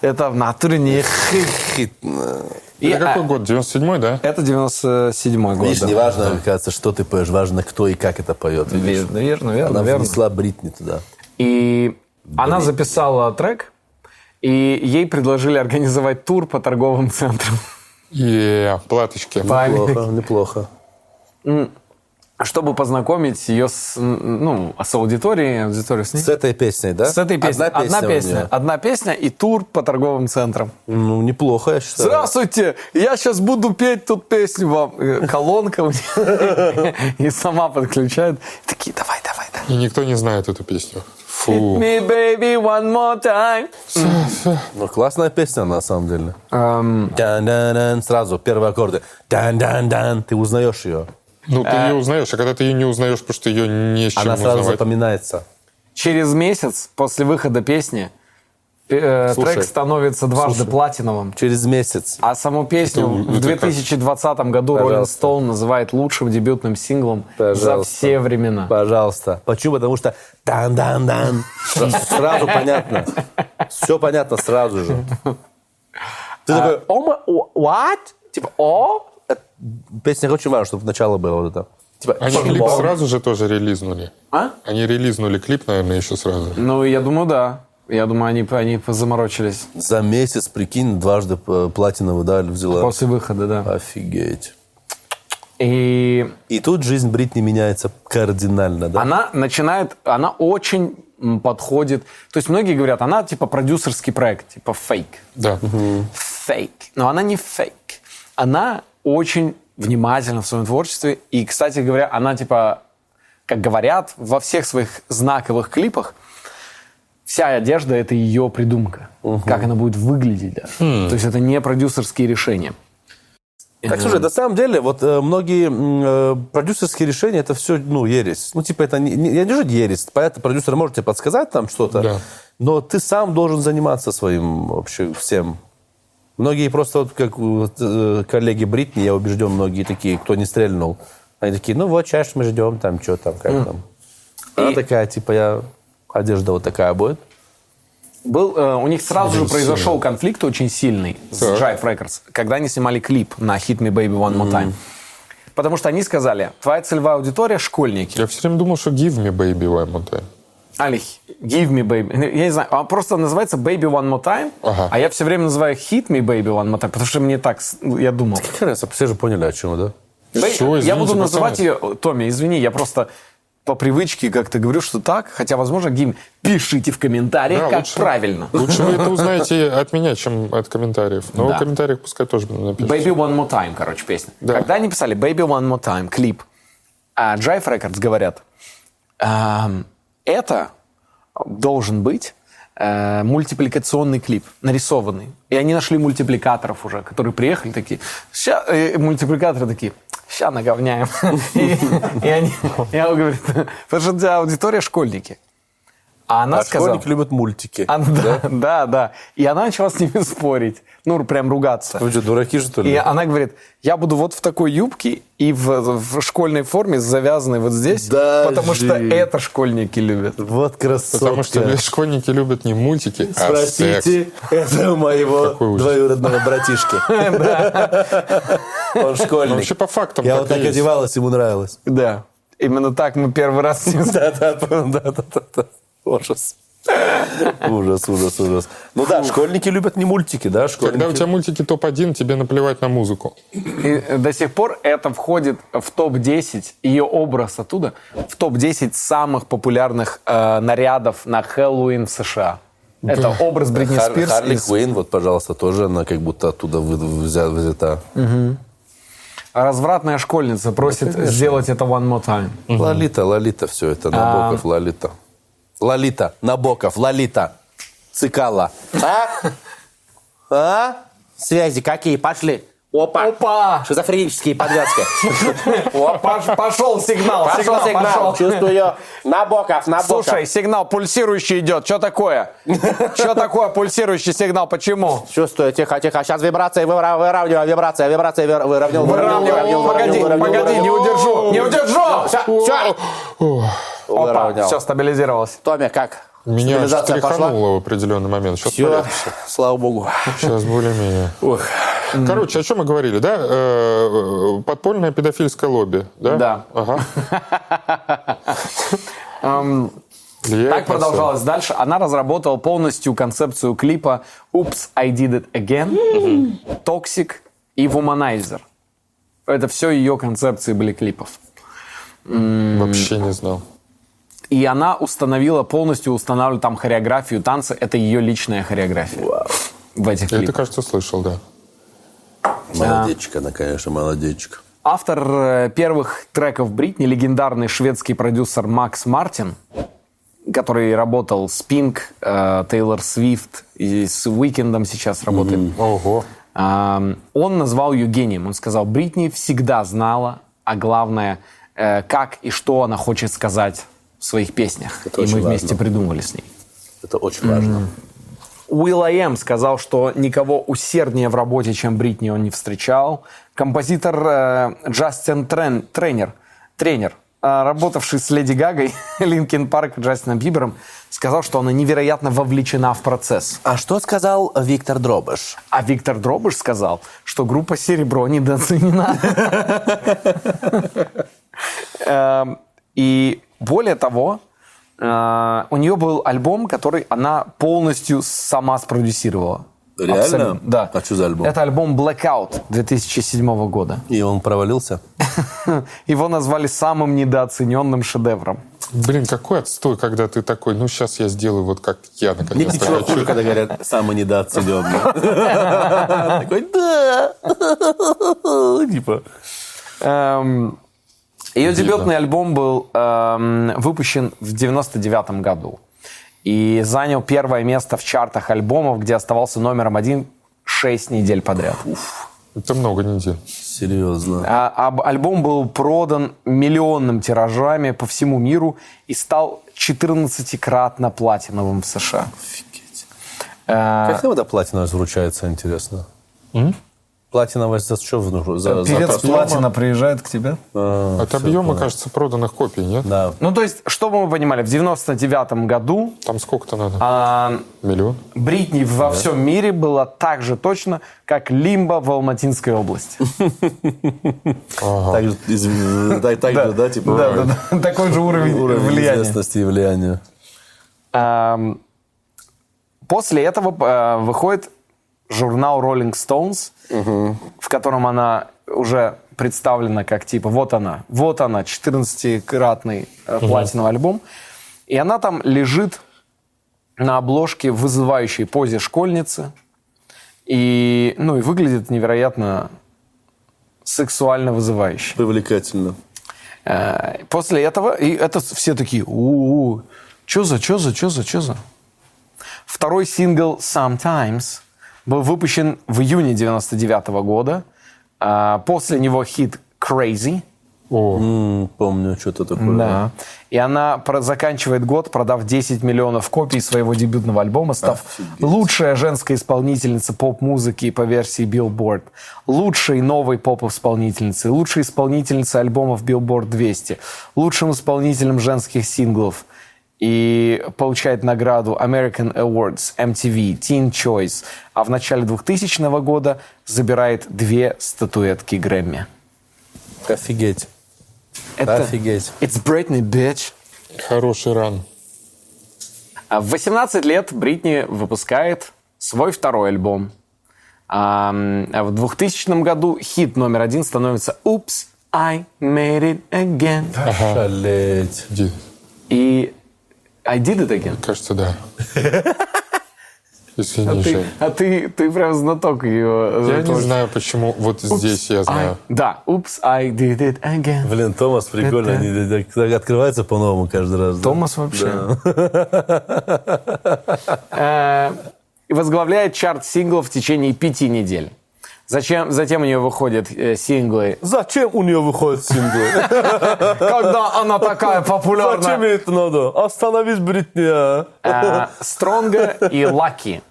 Это в натуре не хит. Это какой а, год? 97-й, да? это 97 год. Видишь, не важно, кажется, что ты поешь, важно, кто и как это поет. Верно, верно, верно. Она внесла Бритни туда. И она записала трек, и ей предложили организовать тур по торговым центрам. И платочки. Неплохо, неплохо. Чтобы познакомить ее с, ну, с аудиторией, аудиторию с ней. С этой песней, да? С этой песней. Одна песня. Одна песня. Одна песня и тур по торговым центрам. Ну, неплохо, я считаю. Здравствуйте, я сейчас буду петь тут песню вам. Э, Колонка у нее. И сама подключает. Такие, давай, давай, давай. И никто не знает эту песню. Фу. Me baby one more time. Ну, классная песня, на самом деле. Эм, Дан-дан-дан, сразу, первые аккорды. Дан-дан-дан, ты узнаешь ее. Ну, ты ее узнаешь, а когда ты ее не узнаешь, потому что ее не с чем Она сразу узнавать. запоминается. Через месяц после выхода песни э, Слушай, трек становится дважды слушай. платиновым. Через месяц. А саму песню Это- в это как? 2020 году Rolling. Stone называет лучшим дебютным синглом за Пожалуйста. все времена. Пожалуйста. Почему? Потому что дан-дан-дан. Сразу понятно. Все понятно сразу же. Ты такой, what? Типа, о? Э, Песня очень важно, чтобы начало было вот это. Типа, Они «Бом». клип сразу же тоже релизнули. А? Они релизнули клип, наверное, еще сразу. Ну, я думаю, да. Я думаю, они, они заморочились За месяц, прикинь, дважды э, платиновую дали, взяла. после выхода, да. Офигеть. И И тут жизнь Бритни меняется кардинально, да? она начинает, она очень подходит. То есть многие говорят, она типа продюсерский проект, типа фейк. Да. Фейк. Но она не фейк. Она очень внимательна в своем творчестве. И, кстати говоря, она типа, как говорят, во всех своих знаковых клипах вся одежда это ее придумка. Как она будет выглядеть даже. То есть это не продюсерские решения. Так, слушай, на самом деле, вот э, многие э, продюсерские решения, это все, ну, ересь. Ну, типа, это не, не, я не жить ересь. Понятно, продюсер может тебе подсказать там что-то, Да. но ты сам должен заниматься своим вообще всем. Многие просто, вот, как вот, э, коллеги Бритни, я убежден, многие такие, кто не стрельнул, они такие, ну, вот, сейчас мы ждем, там, что там, как там. Она И- такая, типа, я, одежда вот такая будет. Был, э, у них сразу же произошел конфликт очень сильный с Так. Jive Records, когда они снимали клип на Hit Me Baby One More Time. Потому что они сказали, твоя целевая аудитория – школьники. Я все время думал, что give me baby one more time. Али, give me baby. Я не знаю, он просто называется baby one more time, Ага. а я все время называю hit me baby one more time, потому что мне так, ну, я думал. Все же поняли, о чем, да? Бэй- я извините, буду называть ее, Томми, извини, я просто по привычке как-то говорю, что так, хотя, возможно, Гим, пишите в комментариях, Да, как лучше- правильно. Лучше вы это узнаете от меня, чем от комментариев. Но Да. в комментариях пускай тоже напишут. Baby One More Time, короче, песня. Да. Когда они писали Baby One More Time, клип, а Jive Records говорят, «Ам, это должен быть э, мультипликационный клип, нарисованный. И они нашли мультипликаторов уже, которые приехали такие, ща, э, мультипликаторы такие, ща наговняем. И они, и он говорит, потому что у тебя аудитория школьники. А она А сказала... школьники любят мультики. Она- да, да, да. И она начала с ними спорить. Ну, прям ругаться. Вы что, дураки, что ли? И она говорит, я буду вот в такой юбке и в, в школьной форме, завязанной вот здесь, Даже. потому что это школьники любят. Вот красотка. Потому что школьники любят не мультики, а секс. Спросите, это у моего Какой ужас. двоюродного братишки. Он школьник. вообще по фактам Я вот так одевалась, ему нравилось. Да. Именно так мы первый раз с ним Да-да-да. Ужас. Ужас, ужас, ужас. Ну да, школьники любят не мультики, да? Когда у Школьники. тебя мультики топ-1, тебе наплевать на музыку. И до сих пор это входит в топ-10, ее образ оттуда, в топ-10 самых популярных э, нарядов на Хэллоуин в США. Это образ Бритни Хар- Спирс. Харли из- Квейн, вот, пожалуйста, тоже она как будто оттуда взя- взята. Развратная школьница просит сделать это one more time. Лолита, Лолита, все это, Набоков, Лолита. Лолита, Набоков, Лолита, Цикала. А? А? Связи какие? Пошли. Опа. Опа! Шизофренические подвязки. Пош- Пошел сигнал, Пошел сигнал. Чувствую. Набоков, Набоков. Слушай, сигнал пульсирующий идет. Что такое? Что такое пульсирующий сигнал? Почему? Чувствую, тихо, тихо. Сейчас вибрация, выра- выравниваю, вибрация, вибрация, выр- выровнял, Выравнивай. Погоди, погоди, не удержу. Не удержу. Все, Опа, выровнял. все, стабилизировалось. Томи, как? Меня аж Стабилизация пошла? тряхануло в определенный момент. Сейчас, Все, слава богу. Сейчас более-менее. Ох. Короче, о чем мы говорили, да? Э, Подпольное педофильское лобби, да? Да. Ага. Эм, Так продолжалось дальше. Она разработала полностью концепцию клипа «Oops, I did it again», «Toxic» и «Womanizer». Это все ее концепции были клипов. Вообще не знал. И она установила, полностью устанавливала там хореографию танца. Это ее личная хореография в этих Я это, клипах. кажется, слышал, да. Молодечка она, конечно, молодечка. Автор э, первых треков Бритни, легендарный шведский продюсер Макс Мартин, который работал с Пинк, э, Тейлор Свифт и с Уикендом сейчас работает. Ого. Ам, Он назвал ее гением. Он сказал, Бритни всегда знала, а главное, э, как и что она хочет сказать в своих песнях. Это и мы вместе важно. придумали с ней. Это очень важно. will.i.am сказал, что никого усерднее в работе, чем Бритни, он не встречал. Композитор э, Джастин Трен, Трентер, Трентер, э, работавший с Леди Гагой, Linkin Park и Джастином Бибером, сказал, что она невероятно вовлечена в процесс. А что сказал Виктор Дробыш? А Виктор Дробыш сказал, что группа «Серебро» недооценена. Эм, И более того, э, у нее был альбом, который она полностью сама спродюсировала. Реально? Абсолютно, Да. А что за альбом? Это альбом Blackout 2007 года. И он провалился? Его назвали самым недооцененным шедевром. Блин, какой отстой, когда ты такой, ну сейчас я сделаю вот как я наконец-то ничего хуже, когда говорят «самый недооцененный». Такой «да». Типа. Ее дебютный альбом был эм, выпущен в 99 году и занял первое место в чартах альбомов, где оставался номером один 6 недель подряд. Это много недель. Серьезно. А, об- альбом был продан миллионным тиражами по всему миру и стал 14-кратно платиновым в США. Э, Как иногда платина вручается, интересно? Платиновая за что? ну, За, за Певец просмотр? Платина приезжает к тебе? А, От объема, кажется, проданных копий, нет? Да. Ну, то есть, чтобы мы понимали, в 99 году Там сколько-то надо? а, Миллион? Бритни во всем мире была так же точно, как Лимба в Алматинской области. Так, же, да, типа Да, да, да. Такой же уровень влияния. известности и влияния. После этого э, выходит журнал Rolling Stones, в котором она уже представлена как типа вот она, вот она, 14-кратный э, платиновый альбом. И она там лежит на обложке в вызывающей позе школьницы. И, ну, и выглядит невероятно сексуально вызывающе. Привлекательно. Э, После этого, и это все такие, у что за, что за, что за, что за? Второй сингл «Sometimes» был выпущен в июне 99 года. А, После него хит «Crazy». О, М, помню, что-то такое. Да. И она про- заканчивает год, продав 10 миллионов копий своего дебютного альбома, став лучшая женская исполнительница поп-музыки по версии Billboard, лучшей новой поп-исполнительницей, лучшей исполнительницей альбомов Billboard 200, лучшим исполнителем женских синглов. И получает награду American Awards, MTV, Teen Choice. А в начале 2000 года забирает две статуэтки Грэмми. Офигеть. Это... Офигеть. It's Britney, bitch. хороший ран. А В 18 лет Бритни выпускает свой второй альбом. А а в 2000 году хит номер один становится «Oops, I made it again». Шалеть. Иди. И «I did it again». Кажется, да. Извини, А ты, Жень. а ты, ты прям знаток ее. Я не знаю, почему вот здесь я знаю. Да, «Oops, I did it again». Блин, Томас прикольно. Это- Они открываются по-новому каждый раз. да? Томас вообще. Э, и возглавляет чарт синглов в течение пяти недель. Зачем, затем у нее выходят э, синглы Зачем у нее выходят синглы? Когда она такая Зачем популярная. это надо? Остановись, Бритни. а. Э, Стронга и Лаки.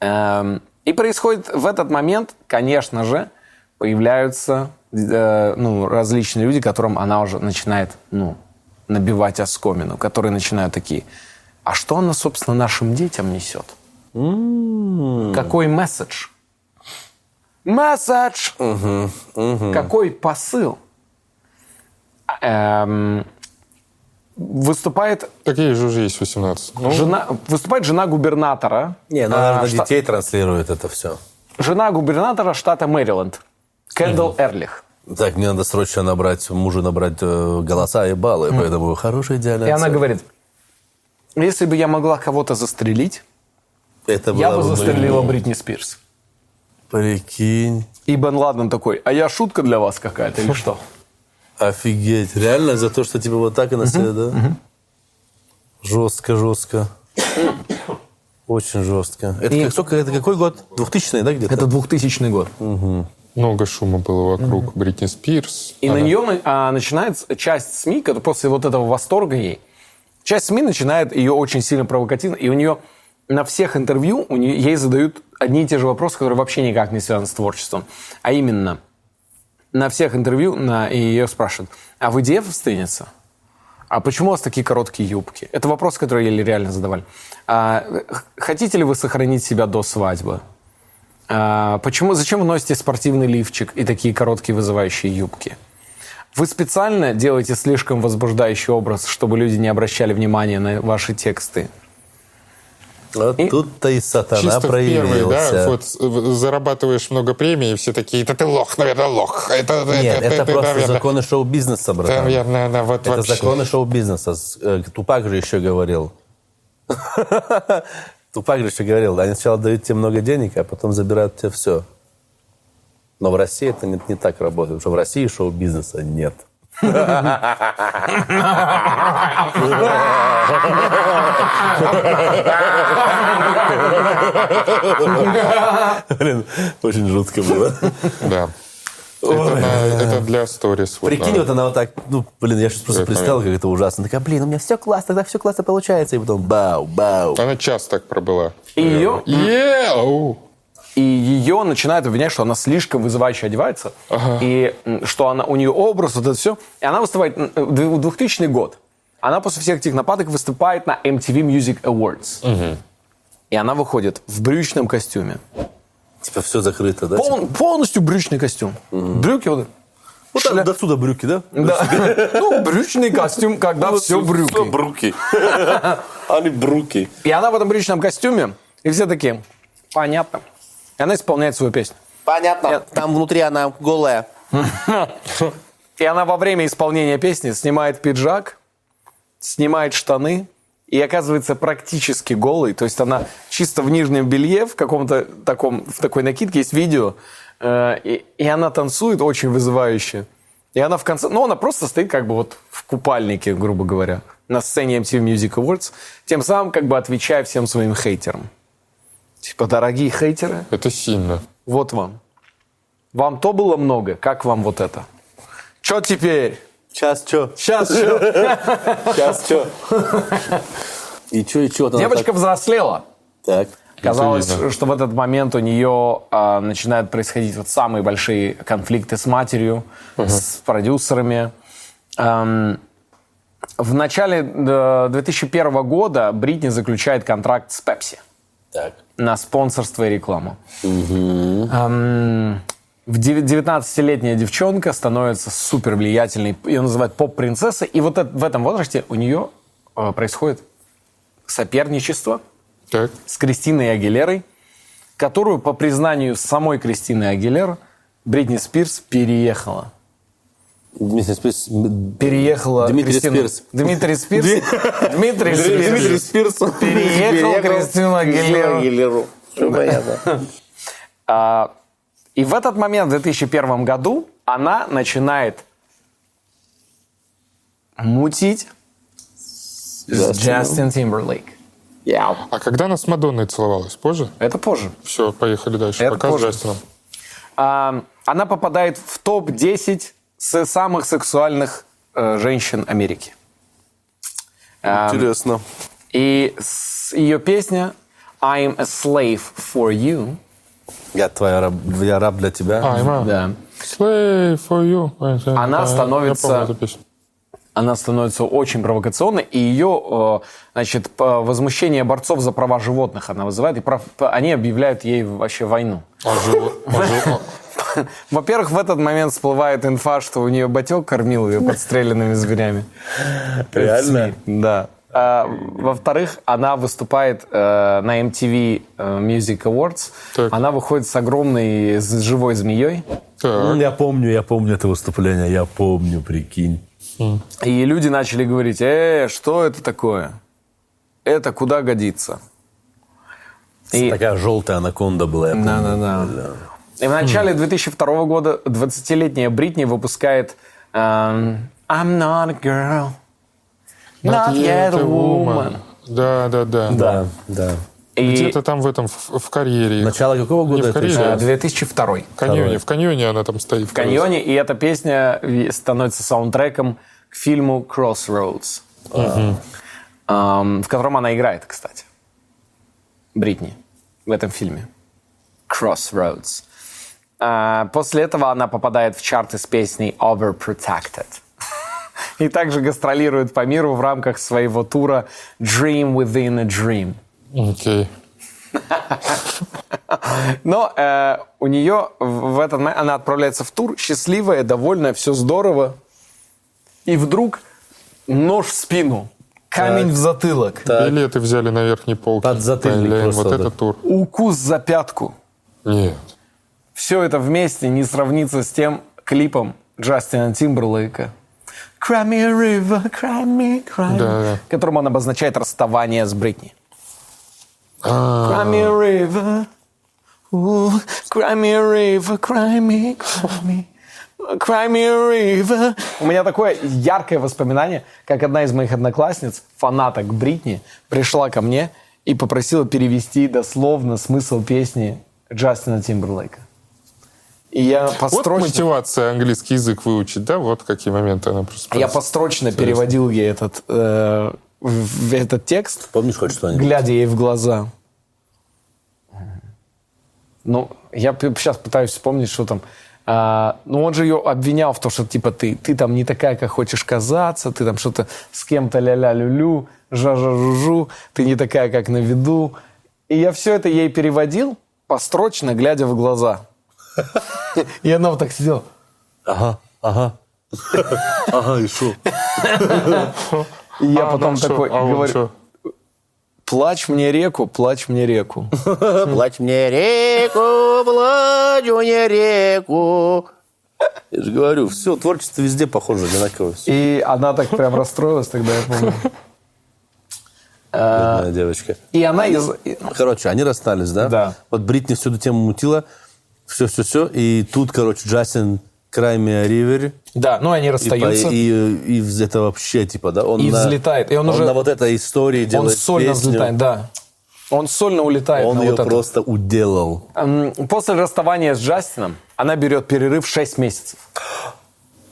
Эм, И происходит в этот момент, конечно же, появляются э, ну, различные люди, которым она уже начинает ну, набивать оскомину, которые начинают такие, а что она, собственно, нашим детям несет? Какой месседж? Месседж! Какой посыл? Эм, выступает Так ей же уже есть 18. Ну, Жена, выступает жена губернатора. Не, ну, а, наверное, шта- детей транслирует это все. Жена губернатора штата Мэриленд. Кэндалл Эрлих. Так, мне надо срочно набрать, мужу набрать э, голоса и баллы, поэтому хорошая идеальная И она говорит, если бы я могла кого-то застрелить, Это я бы бы застрелила Бритни Спирс. Прикинь. И Бен Ладен такой, а я шутка для вас какая-то или что? Офигеть. Реально за то, что типа вот так и на себя, да? Жестко, жестко. Очень жестко. Это, И- как, сколько, это какой год? 2000 да, где-то? Это 2000 год. много шума было вокруг Бритни Спирс. И на Она- нее на- а, начинает часть СМИ, которая после вот этого восторга ей, часть СМИ начинает ее очень сильно провокативно, и у нее на всех интервью у нее, ей задают одни и те же вопросы, которые вообще никак не связаны с творчеством. А именно, на всех интервью на, ее спрашивают, а вы девственница? А почему у вас такие короткие юбки? Это вопрос, который ей реально задавали. А, хотите ли вы сохранить себя до свадьбы? А, почему, зачем вы носите спортивный лифчик и такие короткие вызывающие юбки? Вы специально делаете слишком возбуждающий образ, чтобы люди не обращали внимания на ваши тексты. Вот И- тут-то и сатана Чисто в первый, проявился. да, вот зарабатываешь много премий, и все такие, это ты лох, наверное, лох. Это, Нет, это, просто наверное, законы шоу-бизнеса, братан. Наверное, да, вот Это вообще. законы шоу-бизнеса. Э, Тупак же еще говорил. Тупак же еще говорил, они сначала дают тебе много денег, а потом забирают тебе все. Но в России это не, не так работает, потому что в России шоу-бизнеса нет. Блин, очень жутко было. Да. Это, на- это для сторис. вот Прикинь, надо. вот она вот так, ну, блин, я сейчас просто Это представил, как это ужасно. Такая, блин, у меня все классно, тогда все классно получается. И потом бау, бау. Она час так пробыла. И ее, Еу! И ее начинают обвинять, что она слишком вызывающе одевается, и м, что она, у нее образ, вот это все. И она выступает м, в 2000 год. Она после всех этих нападок выступает на MTV Music Awards. И она выходит в брючном костюме. Типа все закрыто, да? Пол- полностью брючный костюм. Брюки вот. Вот так, до сюда брюки, да? Да. Ну, брючный костюм, когда все брюки. Все бруки. Они бруки. И она в этом брючном костюме, и все такие, понятно. И она исполняет свою песню. Понятно. Там внутри она голая. И она во время исполнения песни снимает пиджак, снимает штаны и оказывается практически голой. То есть она чисто в нижнем белье, в каком-то таком, в такой накидке есть видео, э, и, и она танцует очень вызывающе. И она в конце, ну она просто стоит как бы вот в купальнике, грубо говоря, на сцене MTV Music Awards, тем самым как бы отвечая всем своим хейтерам. Типа, дорогие хейтеры, Это сильно. вот вам. Вам то было много, как вам вот это? Что теперь? Сейчас что? Сейчас что? Сейчас что? И что, и что? Девочка взрослела. Так. Казалось, что в этот момент у нее а, начинают происходить вот самые большие конфликты с матерью, с продюсерами. Ам, в начале э, 2001 года Бритни заключает контракт с Pepsi Так. на спонсорство и рекламу. Ам, в дев- 19-летняя девчонка становится супер влиятельной, ее называют поп-принцессой, и вот в этом возрасте у нее э, происходит соперничество Так. с Кристиной Агилерой, которую, по признанию самой Кристины Агилер, Бритни Спирс переехала. Дмитрий Спирс. Переехала Дмитрий Кристину- Спирс. Дмитрий Спирс. Дмитрий Дмитрий Спирс. Спирс. Переехал Кристину Агилеру. Агилеру. Всё понятно. И в этот момент, в 2001 году, она начинает мутить с Джастин Тимберлейк. А когда она с Мадонной целовалась? Позже? Это позже. Все, поехали дальше. Это Пока позже. с Джастином. А, Она попадает в топ-10 с самых сексуальных э, женщин Америки. А, Интересно. И с- ее песня «I'm a slave for you» Я твоя раб, я раб для тебя. Айма. да, Slave for you. Она Я становится- помню эту песню. она становится очень провокационной, и ее, э, значит, возмущение борцов за права животных она вызывает, и прав- они объявляют ей вообще войну. А а Во-первых, в этот момент всплывает инфа, что у нее батек кормил ее подстреленными зверями. Реально? Да. А, во-вторых, она выступает э, на MTV э, Music Awards. Так. Она выходит с огромной с живой змеей. Так. Я помню, я помню это выступление, я помню, прикинь. И люди начали говорить, э, что это такое? Это куда годится? И, Такая желтая анаконда была, я помню. да, да, да. И в начале 2002 года 20-летняя Бритни выпускает эм, I'm not a girl, not yet a woman. Да, да, да. Да, да. И Где-то там в этом, в, в карьере. Начало какого Не года в это карьере, еще? а э, 2002 В каньоне. В каньоне она там стоит. в каньоне, и эта песня ви- становится саундтреком к фильму Crossroads, эм, в котором она играет, кстати. Бритни в этом фильме. Crossroads. А, После этого она попадает в чарты с песней Overprotected. И также гастролирует по миру в рамках своего тура Dream Within a Dream. Окей. Но э, у нее в этот момент она отправляется в тур, счастливая, довольная, все здорово. И вдруг нож в спину, камень в затылок, Билеты взяли на верхней полке. Блин, просто, вот да. это тур. укус за пятку. Нет. Все это вместе не сравнится с тем клипом Джастина Тимберлейка. Cry river, cry me, cry me, Да, да. которым он обозначает расставание с Бритни. А, Cry me river, ooh, cry me a river, cry me, cry me, cry me a river. У меня такое яркое воспоминание, как одна из моих одноклассниц, фанаток Бритни, пришла ко мне и попросила перевести дословно смысл песни Джастина Тимберлейка. И я Вот построчно, мотивация английский язык выучить, да? Вот какие моменты она просто... я построчно переводил ей этот, э, в этот текст, Помнишь хоть что-нибудь? глядя ей в глаза. Ну, я сейчас пытаюсь вспомнить, что там. А, ну, он же ее обвинял в том, что типа ты, ты там не такая, как хочешь казаться, ты там что-то с кем-то ля-ля-лю-лю, жа-жа-жу-жу, ты не такая, как на виду. И я все это ей переводил построчно, глядя в глаза. И она вот так сидела. Ага, ага. Ага, и шо? И я А, потом такой А говорю, плачь мне реку, плачь мне реку. Плачь мне реку, плачь мне реку. Я же говорю, все, творчество везде похоже одинаково. И она так прям расстроилась тогда, я помню. Бедная девочка. И она из... Короче, они расстались, да? Да. Вот Бритни всю эту тему мутила, все-все-все, и тут, короче, Джастин Крайми Ривер. Да, ну они И, расстаются. по- и, и это вообще, типа, да? Он И на- взлетает. И он уже- на вот этой истории Он делает сольно песню. взлетает, да. Он сольно улетает Он на ее вот это. просто уделал. После расставания с Джастином она берет перерыв 6 месяцев.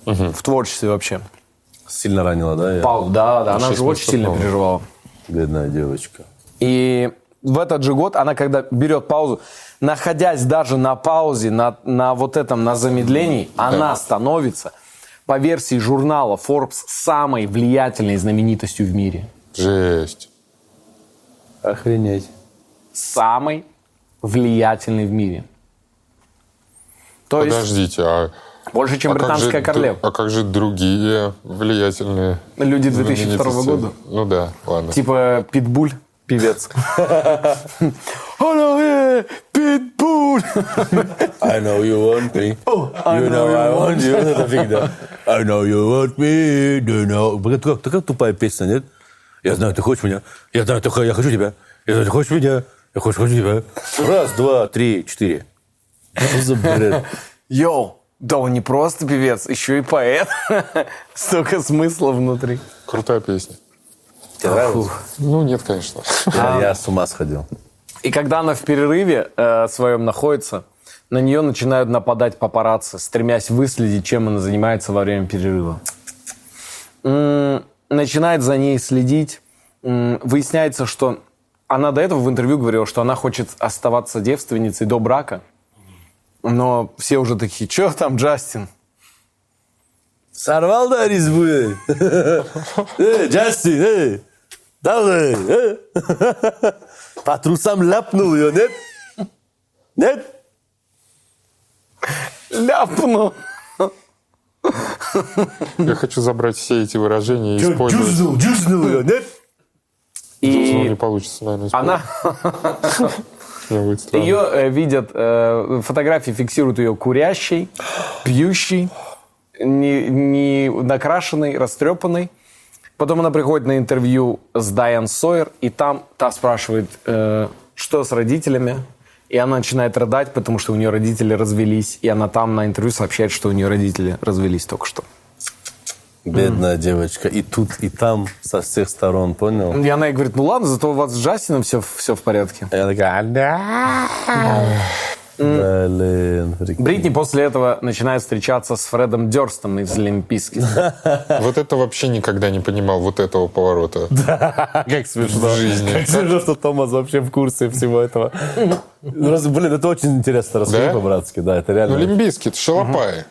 В творчестве вообще. Сильно ранила, да? Пау, да, да, она же очень сильно по-моему. переживала. Бедная девочка. И в этот же год она, когда берет паузу, находясь даже на паузе, на, на вот этом, на замедлении, она становится, по версии журнала Forbes, самой влиятельной знаменитостью в мире. Жесть. Охренеть. Самой влиятельной в мире. То есть Подождите, а... больше, чем а как британская же- королева. А как же другие влиятельные Люди 2002 знаменитости? года. Ну да, ладно. Типа Питбуль, певец. Э, Питбуль! I know you want me. I you know I want you. Эта фигня. I know you want me. Do you know... Блин, такая, такая тупая песня, нет? Я знаю, ты хочешь меня. Я знаю, ты, я хочу тебя. Я знаю, ты хочешь меня. Я хочу, хочу тебя. Раз, два, три, четыре. Что за бред? Йоу, да он не просто певец, еще и поэт. Столько смысла внутри. Крутая песня. Тебе? Ну, нет, конечно. Я, я с ума сходил. И когда она в перерыве э, своем находится, на нее начинают нападать папарацци, стремясь выследить, чем она занимается во время перерыва. Начинает за ней следить. Выясняется, что она до этого в интервью говорила, что она хочет оставаться девственницей до брака. Но все уже такие, что там, Джастин? Сорвал, да, резьбу? Эй, Джастин, эй! Давай, эй! По трусам ляпнул ее, нет? Нет? Ляпнул. Я хочу забрать все эти выражения и использовать. Дюзнул, дюзнул ее, нет? Ну, не И получится, наверное, она... Ее э, видят, э, фотографии фиксируют ее курящей, пьющей, не, не накрашенной, растрепанной. Потом она приходит на интервью с Дайан Сойер, и там та спрашивает, э, что с родителями. И она начинает рыдать, потому что у нее родители развелись. И она там на интервью сообщает, что у нее родители развелись только что. Бедная девочка. И тут, и там, со всех сторон, понял? И она ей говорит, ну ладно, зато у вас с Джастином все, все в порядке. Я такая, да. Блин, прикинь. Бритни после этого начинает встречаться с Фредом Дёрстом из Limp Bizkit. Вот это вообще никогда не понимал, вот этого поворота Как смешно. в жизни. Как смешно, что Томас вообще в курсе всего этого. Просто, Блин, это очень интересно. Расскажи Да? по-братски. Да, это Ну, реально. Limp Bizkit, шалопаи.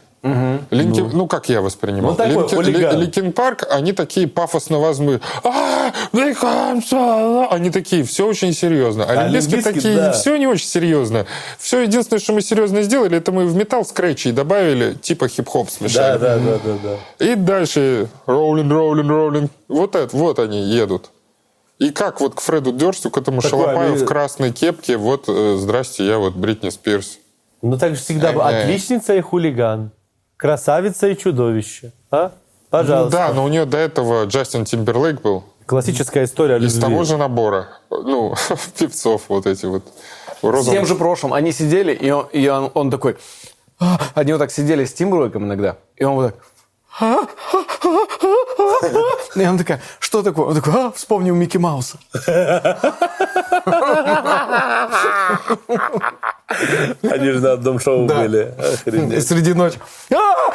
Linkin, ну, как я воспринимал. Ну, такой хулиган. Ли- Linkin Park, они такие пафосно возьмы. «А, so-» Они такие, все очень серьезно. А, А Bizkit, такие, да. все не очень серьезно. Все единственное, что мы серьезно сделали, это мы в металл скретчи добавили, типа хип-хоп Да, смешали. да, да, да, да. И дальше роллинг, роллинг, роллинг. Вот это, вот они едут. И как вот к Фреду Дёрсту, к этому Такой шалопаю они- в красной кепке, вот, э, здрасте, я вот Бритни Спирс. Ну, так же всегда было. Э-э. Отличница и хулиган. Красавица и чудовище. А? Ну Пожалуйста. да, но у нее до этого Джастин Тимберлейк был. Классическая история Из того же набора, ну, певцов вот эти вот. В В розовом- тем же прошлом они сидели, и он, и он, он такой... «А». Они вот так сидели с Тимберлейком иногда, и он вот так... «А, И она такая, что такое? Он такой, а, вспомнил Микки Мауса. Они же на одном шоу Да. были. Охренеть. среди ночи. «А, а,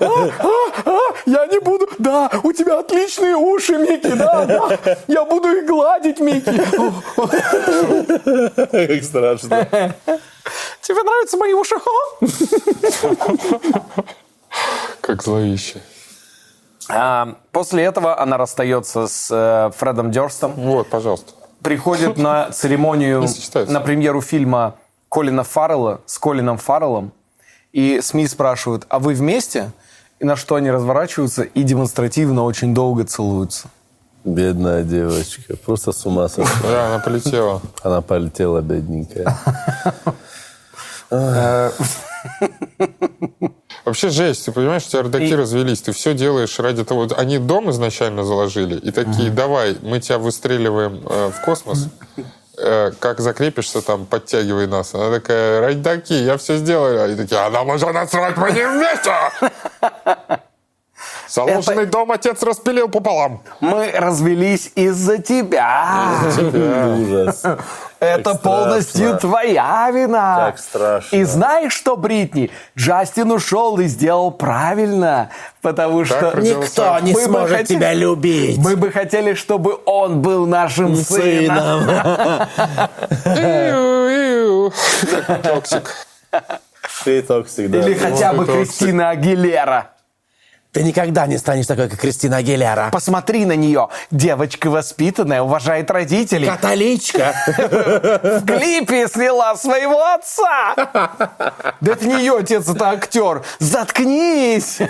а, а, а, Я не буду. Да, у тебя отличные уши, Микки. Да, да. Я буду их гладить, Микки. Как страшно. Тебе нравятся мои уши? Как зловеще. А, После этого она расстается с э, Фредом Дёрстом, Вот, пожалуйста. приходит на церемонию, на премьеру фильма Колина Фаррелла с Колином Фарреллом. И СМИ спрашивают, а вы вместе? И на что они разворачиваются и демонстративно очень долго целуются. Бедная девочка. Просто с ума сошла. Да, она полетела. Она полетела, бедненькая. Вообще жесть, ты понимаешь, у тебя родаки развелись, ты все делаешь ради того... Они дом изначально заложили, и такие, давай, мы тебя выстреливаем э, в космос, Э, как закрепишься там, подтягивай нас. Она такая, родаки, я все сделаю. Они такие, а нам уже насрать, мы не вместе! Заложенный дом отец распилил пополам. Мы развелись из-за тебя. Ужас. Это Как полностью страшно. твоя вина. Как страшно. И знаешь что, Бритни? Джастин ушел и сделал правильно, потому что родился. не сможет тебя любить. Мы бы хотели, чтобы он был нашим сыном. Toxic. Ты toxic, да. Или хотя бы Кристина Агилера. Ты никогда не станешь такой, как Кристина Агилера. Посмотри на нее. Девочка воспитанная, уважает родителей. Католичка. В клипе сняла своего отца. Да это не ее отец, это актер. Заткнись.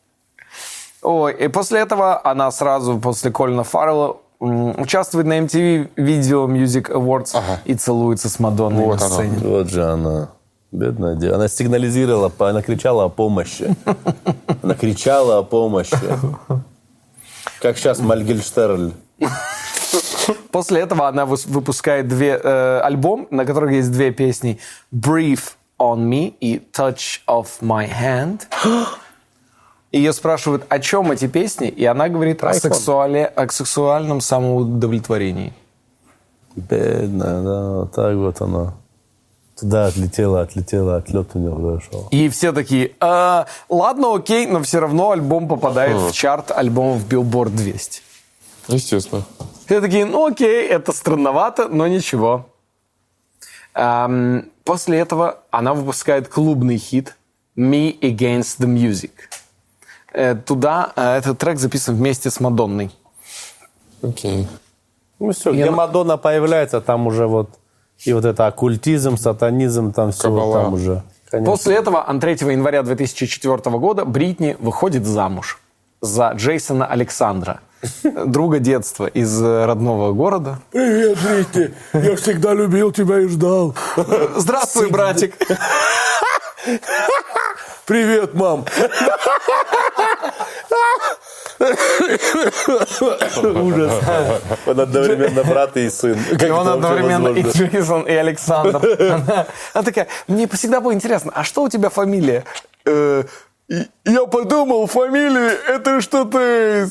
Ой, и после этого она сразу, после Колина Фаррелла, участвует на MTV Video Music Awards и целуется с Мадонной Вот на сцене. Вот же она. Бедная девочка. Она сигнализировала, она кричала о помощи. Она кричала о помощи. Как сейчас Мальгельштерль. После этого она выпускает две, э, альбом, на которых есть две песни «Breathe on Me» и «Touch of My Hand». Ее спрашивают, о чем эти песни, и она говорит о, сексуале, о сексуальном самоудовлетворении. Бедная, да, вот так вот она. Туда отлетела, отлетела, отлет у нее произошел. И все такие, «А, ладно, окей, но все равно альбом попадает в чарт альбомов Billboard 200. Естественно. Все такие, ну окей, это странновато, но ничего. Ам, после этого она выпускает клубный хит «Me Against the Music». Э, Туда э, этот трек записан вместе с Мадонной. Окей. Ну все, где Мадонна появляется, там уже вот и вот это оккультизм, сатанизм, там все Кабала. там уже. Конечно. После этого, а 3 января 2004 года, Бритни выходит замуж за Джейсона Александра, друга детства из э, родного города. Привет, Бритни. Я всегда любил тебя и ждал. Здравствуй, братик. Привет, мам. Ужас. Он одновременно брат и сын. Как И он одновременно и? Джейсон, и Александр. Она, она такая, мне всегда было интересно, а что у тебя фамилия? «Э, я подумал, фамилия это что-то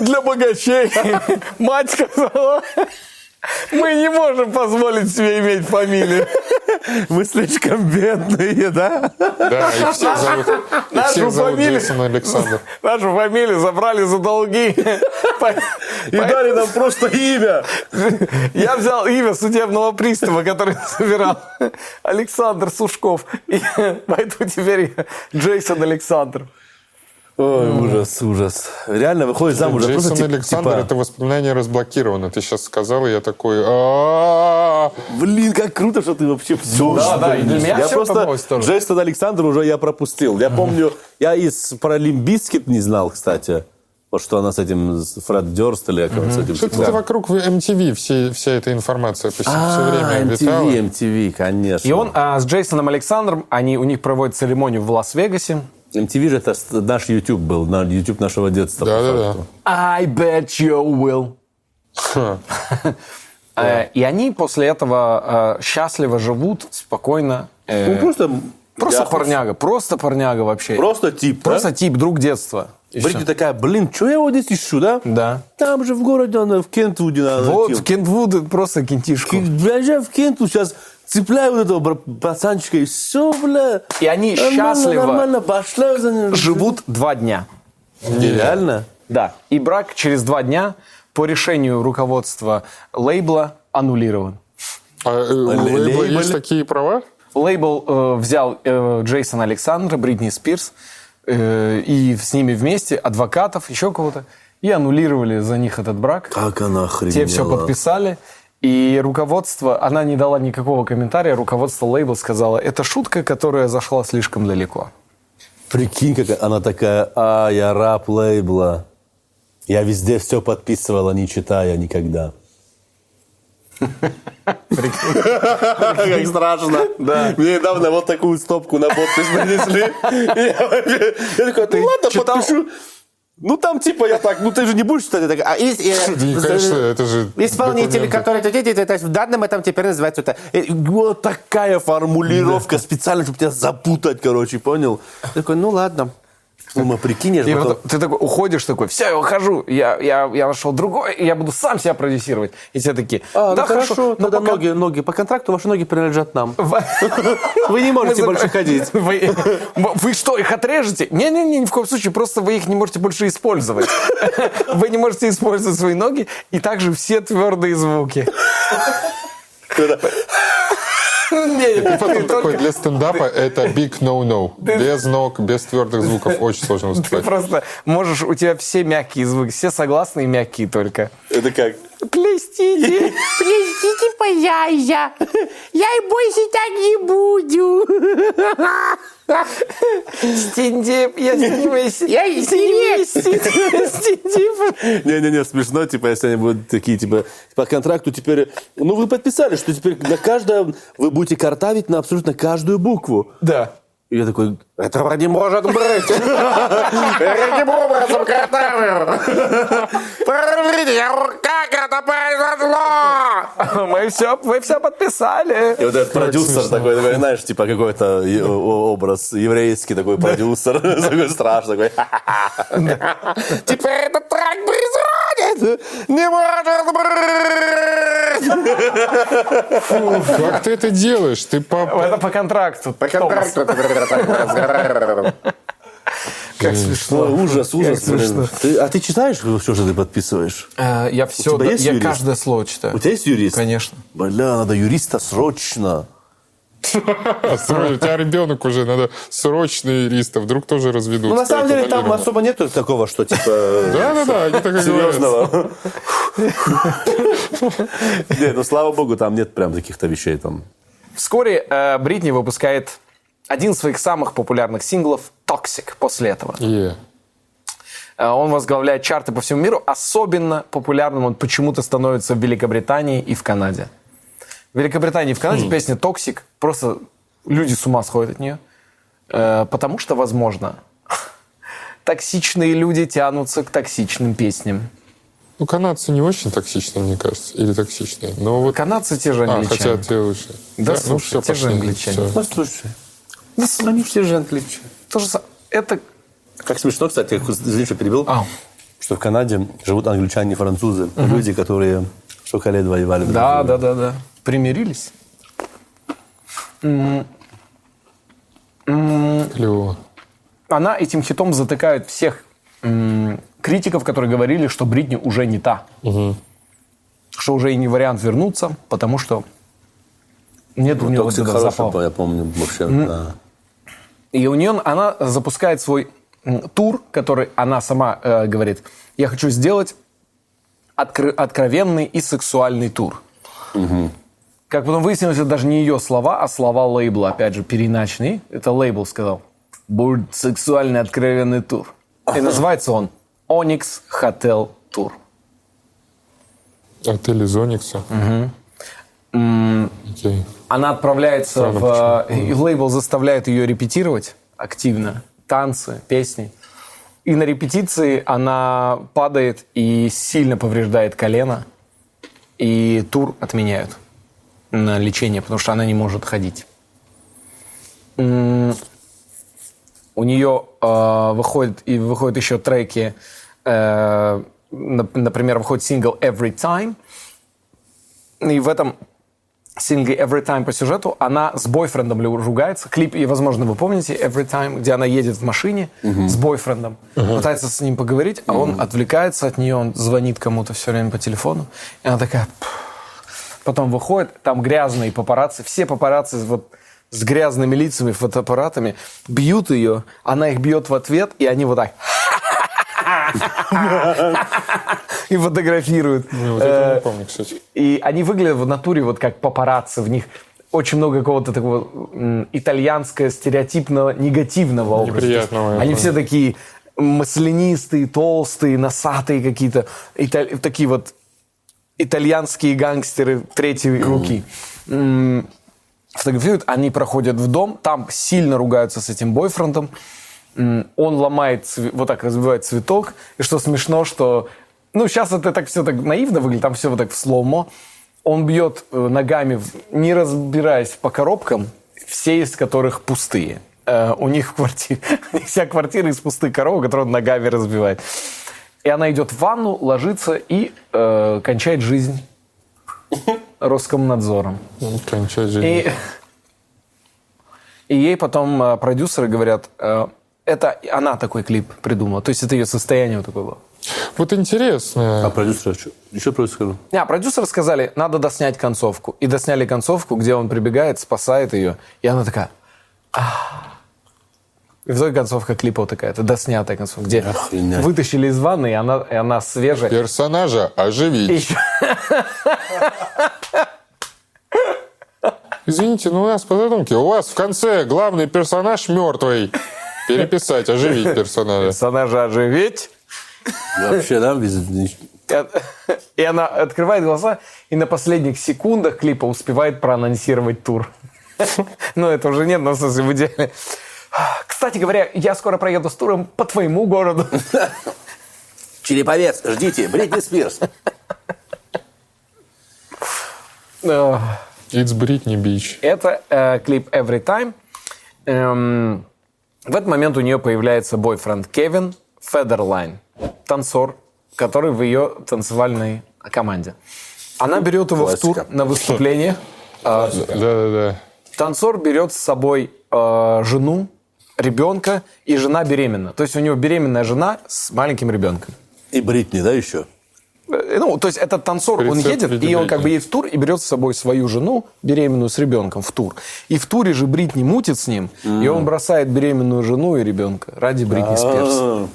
для богачей. Мать сказала, мы не можем позволить себе иметь фамилию. Мы слишком бедные, да? Да, и всех зовут, и нашу всех зовут фамилию. Джейсон Александр. Нашу фамилию забрали за долги. И дали нам просто имя. Я взял имя судебного пристава, который собирал Александр Сушков. И поэтому теперь я Джейсон Александр. Ой, ужас, ужас. Реально выходит замуж. а просто Джейсон тип- Александр, типа, это воспоминание разблокировано. Ты сейчас сказал, и я такой... Блин, как круто, что ты вообще все Да, да, и для меня Я просто. Джейсон Александр уже я пропустил. Я помню, я из про Limp Bizkit не знал, кстати. Вот что она с этим, с Фред Дёрст или как он с этим... Что-то вокруг MTV все, вся эта информация все, А, время витала. MTV, MTV, конечно. И он а, с Джейсоном Александром, они, у них проводят церемонию в Лас-Вегасе. MTV же это наш YouTube был, на YouTube нашего детства. по Да-да-да. факту. I bet you will. Э, И они после этого э, счастливо живут, спокойно. э, Ну, просто... Просто я- парняга, просто парняга вообще. Просто тип, да? Просто тип, друг детства. Бритни такая, блин, что я вот здесь ищу, да? Да. Там же в городе, она в Кентвуде надо Вот, найти. в Кентвуд просто кентишку. Приезжай в Кентвуд, сейчас цепляю вот этого пацанчика, и все, бля. И они Нормально, счастливо Нормально, пошла за ним. Живут два дня. Нереально? Да. И брак через два дня по решению руководства лейбла аннулирован. А э, у Лей- лейбла лейбл? есть такие права? Лейбл э, взял э, Джейсона Александра, Бритни Спирс, э, и с ними вместе адвокатов, еще кого-то, и аннулировали за них этот брак. Как она охренела. Те все подписали. И руководство, она не дала никакого комментария, руководство лейбла сказала, это шутка, которая зашла слишком далеко. Прикинь, как она такая, а, я раб лейбла. Я везде все подписывала, не читая никогда. Как страшно. Да. Мне недавно вот такую стопку на подпись принесли. Я такой, ну ладно, подпишу. Ну там типа я так, ну ты же не будешь я так, а есть, э, конечно, это же Исполнители, документы. которые это делают, это в данном этом теперь называется это. э, Вот такая формулировка специально, чтобы тебя запутать, короче, понял? Такой, ну ладно. Думаю, прикинь, я же И потом- вот ты такой уходишь такой, все, я ухожу, я, я, я нашел другой, я буду сам себя продюсировать. И все такие, А, да ну хорошо, но тогда пока- ноги, ноги. По контракту ваши ноги принадлежат нам. Вы не можете больше ходить. Вы что, их отрежете? Не-не-не, ни в коем случае, просто вы их не можете больше использовать. Вы не можете использовать свои ноги, и также все твердые звуки. И потом ты такой для стендапа это big no-no. Без ног, без твердых звуков очень сложно Ты выступать. просто можешь, у тебя все мягкие звуки, все согласные и мягкие только. Это как? Плестите. Плестите паяя. Я и больше так не буду. Стендип, я снимаюсь. Я и Стендип. Не-не-не, смешно, типа, если они будут такие, типа, по контракту теперь... Ну, вы подписали, что теперь на каждое вы будете картавить на абсолютно каждую букву. Да. И я такой, этого не может быть. Каким образом картавил? Подождите, как это произошло? Мы все, вы все подписали. И вот этот продюсер такой, такой, знаешь, типа какой-то образ еврейский такой продюсер, такой страшный, такой. Теперь этот трек происходит! Не может быть! Как ты это делаешь? Ты по... Это по контракту. По Как смешно. Ой, ужас, ужас, Как блин. смешно. Ты- А ты читаешь все, что ты подписываешь? Э, Я все, я юрист? каждое слово читаю. У тебя есть юрист? Конечно. Бля, надо юриста срочно. У тебя ребенок уже, надо срочно юриста, вдруг тоже разведут. Ну, на самом деле, там особо нету такого, что, типа... Да-да-да, они так и. Серьезного. Не, ну слава богу, там нет прям таких-то вещей там. Вскоре э, Бритни выпускает один из своих самых популярных синглов «Toxic» после этого. Yeah. Э, Он возглавляет чарты по всему миру. Особенно популярным он почему-то становится в Великобритании и в Канаде. В Великобритании и в Канаде песня «Toxic» просто люди с ума сходят от нее. Э, Потому что, возможно, токсичные люди тянутся к токсичным песням. Ну, канадцы не очень токсичные, мне кажется. Или токсичные. Но вот... Канадцы те же А, англичане. хотя те лучше. Да, ну слушай, все, те же пошли. англичане. Всё. Ну, слушай. Они все же англичане. То же са- Это... Как смешно, кстати, я извини, что перебил, А. что в Канаде живут англичане и французы. Люди, которые лет воевали. Да, да, да, да. Примирились. Клево. Она этим хитом затыкает всех критиков, которые говорили, что Бритни уже не та. Что уже и не вариант вернуться, потому что нет у нее вот этого запала. я помню, вообще. да. И у нее она запускает свой тур, который она сама э, говорит, я хочу сделать откры- откровенный и сексуальный тур. Как потом выяснилось, это даже не ее слова, а слова лейбла, опять же, переиначенные. Это лейбл сказал. Будет сексуальный откровенный тур. И называется он Onyx Hotel Tour. Отель из Оникса. Окей. Она отправляется Странно, в... э, И лейбл заставляет ее репетировать активно. Танцы, песни. И на репетиции она падает и сильно повреждает колено. И тур отменяют лечение, потому что она не может ходить. У нее э, выходят, и выходят еще треки, э, нап- например, выходит сингл «Every Time», и в этом сингле «Every Time» по сюжету она с бойфрендом ругается. Клип, и, возможно, вы помните «Every Time», где она едет в машине с бойфрендом, пытается с ним поговорить, а он отвлекается от нее, он звонит кому-то все время по телефону. И она такая... Потом выходит, там грязные папарацци, все папарацци вот с грязными лицами, фотоаппаратами, бьют ее, она их бьет в ответ, и они вот так и фотографируют. Кстати. И они выглядят в натуре вот как папарацци, в них очень много какого-то такого итальянского стереотипного негативного образа. Они все такие маслянистые, толстые, носатые какие-то, такие вот итальянские гангстеры третьей руки. Фотографируют, они проходят в дом, там сильно ругаются с этим бойфрендом. Он ломает, вот так разбивает цветок. И что смешно, что... Ну, сейчас это так все так наивно выглядит, там все вот так в слоумо. Он бьет э, ногами, не разбираясь по коробкам, все из которых пустые. Э, У них в квартире, у них вся квартира из пустых коробок, которые он ногами разбивает. И она идет в ванну, ложится и э, кончает жизнь Роскомнадзором. Кончать жизнь. И, и ей потом э, продюсеры говорят, э, это она такой клип придумала. То есть это ее состояние вот такое было. Вот интересно. А продюсер что? Еще продюсер скажу. Не, а продюсеры сказали, надо доснять концовку. И досняли концовку, где он прибегает, спасает ее. И она такая... «Ах». И в итоге концовка клипа вот такая, это доснятая концовка, где Охренеть. вытащили из ванны, и она, и она свежая. Персонажа оживить. еще- Извините, но у нас по задумке, у вас в конце главный персонаж мертвый. Переписать, оживить персонажа. персонажа оживить. Вообще, да, без... И- И она открывает глаза и на последних секундах клипа успевает проанонсировать тур. Ну, это уже нет, но в смысле в идеале. Кстати говоря, я скоро проеду с туром по твоему городу. Череповец, ждите, Бритни Спирс. It's Britney Beach. Это э, клип Every Time. Эм, в этот момент у нее появляется бойфренд Кевин Федерлайн, танцор, который в ее танцевальной команде. Она берет его в Классика. тур на выступление. Да-да-да. Танцор берет с собой э, жену, ребенка, и жена беременна. То есть у него беременная жена с маленьким ребенком. И Бритни, да, еще? Э, Ну, то есть этот танцор, он Рецепт едет, в виде и он как бы едет в тур и берет с собой свою жену, беременную с ребенком, в тур. И в туре же Бритни мутит с ним, и он бросает беременную жену и ребенка ради Бритни Спирс. А,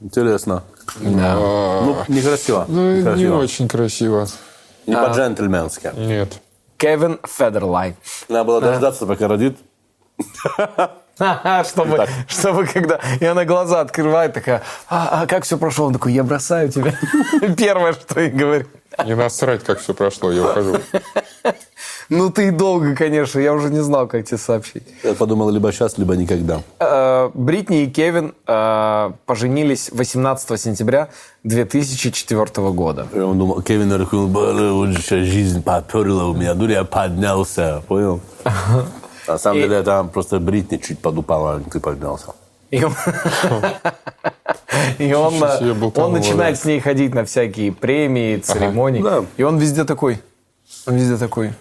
Интересно. Ну, некрасиво. Ну, не очень красиво. Не по-джентльменски. Нет. Кевин Федерлайн. Надо было дождаться, пока родит. Чтобы, чтобы когда... И она глаза открывает, такая, а, а как все прошло? Он такой, я бросаю тебя. Первое, что и говорит. Не насрать, как все прошло, я ухожу. Ну ты и долго, конечно, я уже не знал, как тебе сообщить. Я подумал, либо сейчас, либо никогда. Э, Бритни и Кевин э, поженились 18 сентября 2004 года. Я думал, Кевин такой, «Бля, вот сейчас жизнь поперла у меня, ну я поднялся, понял? На самом И- деле, там просто Бритни чуть подупала, а ты поднялся. И он, и он, э, он начинает с ней ходить на всякие премии, церемонии. Да. И он везде такой. Он везде такой.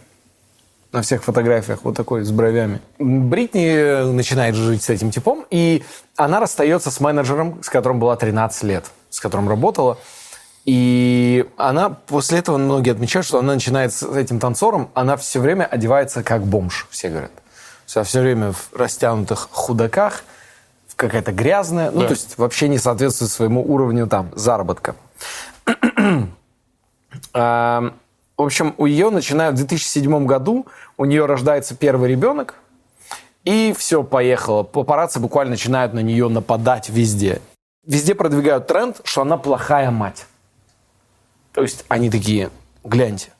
На всех фотографиях вот такой, с бровями. Бритни начинает жить с этим типом, и она расстается с менеджером, с которым была 13 лет, с которым работала. И она после этого многие отмечают, что она начинает с этим танцором, она все время одевается как бомж, все говорят. Все, все время в растянутых худаках, какая-то грязная, ну, Да. то есть вообще не соответствует своему уровню там заработка. А, В общем, у нее начинают в 2007 году, у нее рождается первый ребенок, и все, поехало. Папарацци буквально начинают на нее нападать везде. Везде продвигают тренд, что она плохая мать. То есть они такие, гляньте.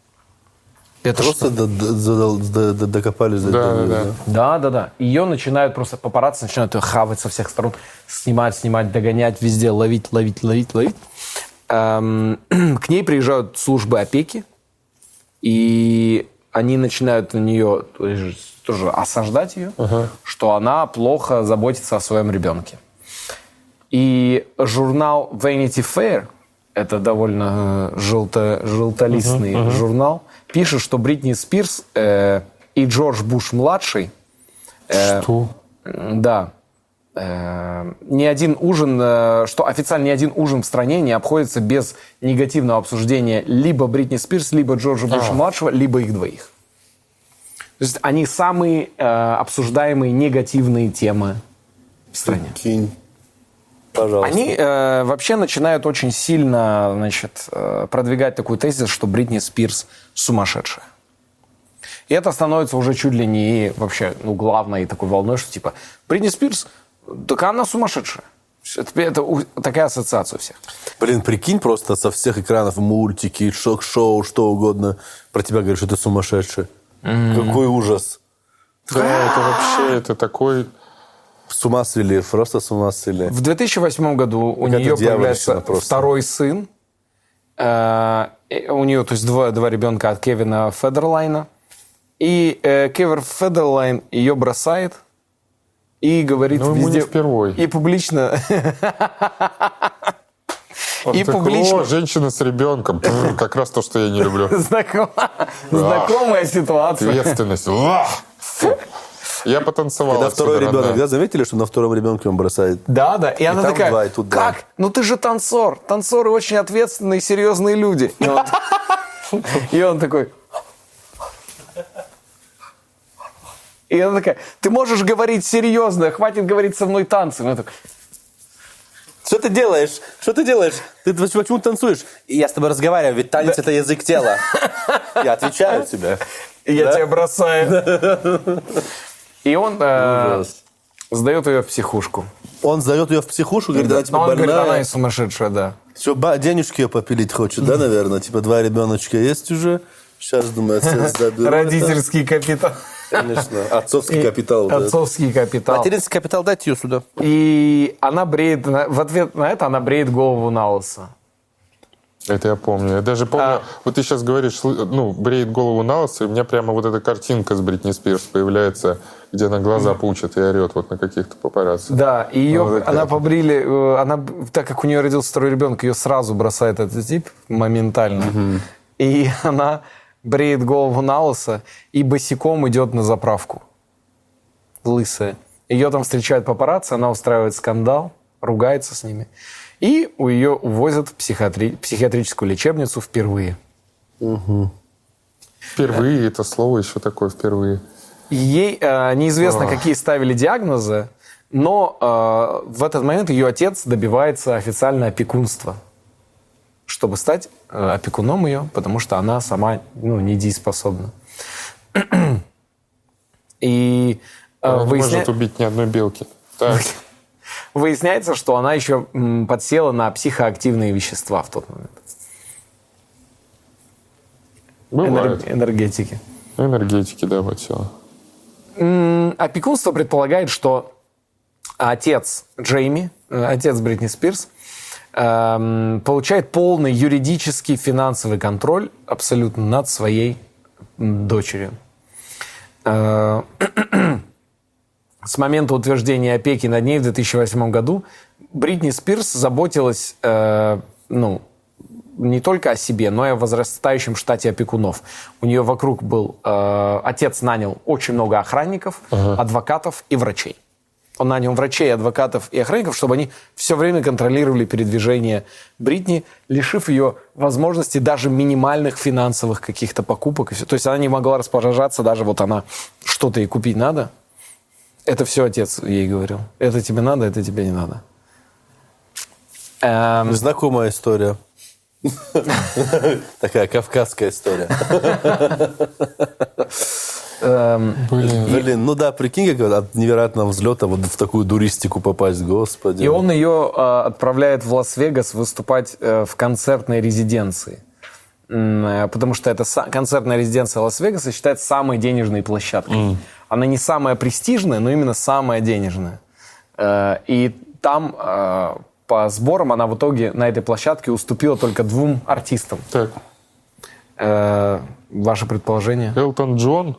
Это Просто до- до- до- до- докопались до Да, этого, да, да. Да, да, да. Ее начинают просто папарацци начинают ее хавать со всех сторон, снимать, снимать, догонять везде, ловить, ловить, ловить, ловить. Эм, К ней приезжают службы опеки, и они начинают на нее то есть, тоже осаждать ее, что она плохо заботится о своем ребенке. И журнал Vanity Fair, это довольно э, желто, желтолистный журнал, пишет, что Бритни Спирс э, и Джордж Буш-младший Что? М, Да. Э, Ни один ужин, э, что официально ни один ужин в стране не обходится без негативного обсуждения либо Бритни Спирс, либо Джорджа Буша-младшего, либо их двоих. То есть они самые э, обсуждаемые негативные темы в стране. Кинь. Пожалуйста. Они э, вообще начинают очень сильно значит, э, продвигать такую тезис, что Бритни Спирс сумасшедшая. И это становится уже чуть ли не вообще ну, главной такой волной, что типа Бритни Спирс, так она сумасшедшая. Это, это такая ассоциация у всех. Блин, прикинь, просто со всех экранов мультики, шок-шоу, что угодно. Про тебя говорят, что ты сумасшедший. Какой ужас. Да, это вообще, это такой... С ума свели, просто с ума свели. В 2008 году у Какая-то нее появляется просто. второй сын. Э, у нее, то есть, два, два ребенка от Кевина Федерлайна. И э, Кевин Федерлайн ее бросает и говорит Ну, ему везде... не впервой. И публично... Он И такой, публично- «О, женщина с ребенком. Как раз то, что я не люблю. Знакома- Знакомая ситуация. Ответственность. Я потанцевал Когда второй ребенок, да, заметили, что на втором ребенке он бросает? Да, да. И, она такая, два, и тут два. как? Ну ты же танцор. Танцоры очень ответственные, серьезные люди. И он, и он такой... И она такая, ты можешь говорить серьезно, хватит говорить со мной танцем. Я такой, Что ты делаешь? Что ты делаешь? Ты почему, танцуешь? И я с тобой разговариваю, ведь танец это язык тела. Я отвечаю тебе. «И я Да? тебя бросаю. И он э, сдает ее в психушку. Он зовет ее в психушку, говорит, она типа Но он говорит, она больная. и сумасшедшая, да. Все, ба- денежки ее попилить хочет, да, наверное? Типа два ребеночка есть уже. Сейчас, думаю, отец заберу. Родительский капитал. Конечно. Отцовский капитал. да. Отцовский капитал. Материнский капитал, дайте ее сюда. И она бреет, в ответ на это она бреет голову на лысо. Это я помню. Я даже помню, А. вот ты сейчас говоришь, ну, бреет голову на лысо, и у меня прямо вот эта картинка с Бритни Спирс появляется, где она глаза пучит и орет вот на каких-то папарацци. Да, и ее, Вот такая. она побрили, э, она, так как у нее родился второй ребенок, ее сразу бросает этот тип моментально. И она бреет голову на лысо и босиком идет на заправку. Лысая. Ее там встречают папарацци, она устраивает скандал, ругается с ними. И у ее увозят в психиатри- психиатрическую лечебницу впервые. Впервые это слово еще такое впервые. Ей э, неизвестно, какие ставили диагнозы, но э, в этот момент ее отец добивается официально опекунства, чтобы стать э, опекуном ее, потому что она сама ну, недееспособна. И э, выясня- может убить ни одной белки. Так. выясняется, что она еще подсела на психоактивные вещества в тот момент. Бывает. Энерг- энергетики. Энергетики, да, подсела. Опекунство предполагает, что отец Джейми, э, отец Бритни Спирс, эм, получает полный юридический финансовый контроль абсолютно над своей дочерью. С момента утверждения опеки над ней в 2008 году Бритни Спирс заботилась э, ну, не только о себе, но и о возрастающем штате опекунов. У нее вокруг был... э, отец нанял очень много охранников, адвокатов и врачей. Он нанял врачей, адвокатов и охранников, чтобы они все время контролировали передвижение Бритни, лишив ее возможности даже минимальных финансовых каких-то покупок. И всё. То есть она не могла распоряжаться, даже вот она что-то ей купить надо. Это все отец ей говорил. Это тебе надо, это тебе не надо. Эм, Знакомая история. Такая кавказская история. эм, Блин, ну да, прикинь, как от невероятного взлета вот в такую дуристику попасть, господи. И он ее э, отправляет в Лас-Вегас выступать э, в концертной резиденции. Э, Потому что са- концертная резиденция Лас-Вегаса считается самой денежной площадкой. Она не самая престижная, но именно самая денежная. Э, И там э, по сборам она в итоге на этой площадке уступила только двум артистам. Так, Э, Ваше предположение? Элтон Джон?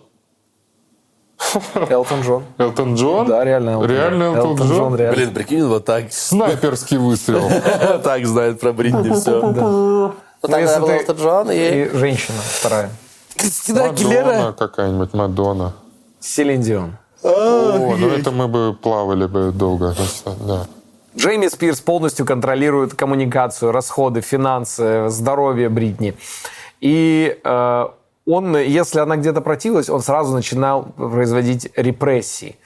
Элтон Джон. Элтон Джон? Да, реально Элтон Реально Элтон Джон? реально. Блин, прикинь, вот так, Снайперский выстрел. так знает про Бритни все. Ну, если был Элтон Джон и... И женщина вторая. Кристина Мадонна какая-нибудь, Мадонна. Селин Дион. О, ну это мы бы плавали бы долго. Да. Джейми Спирс полностью контролирует коммуникацию, расходы, финансы, здоровье Бритни. И э, он, если она где-то противилась, он сразу начинал производить репрессии.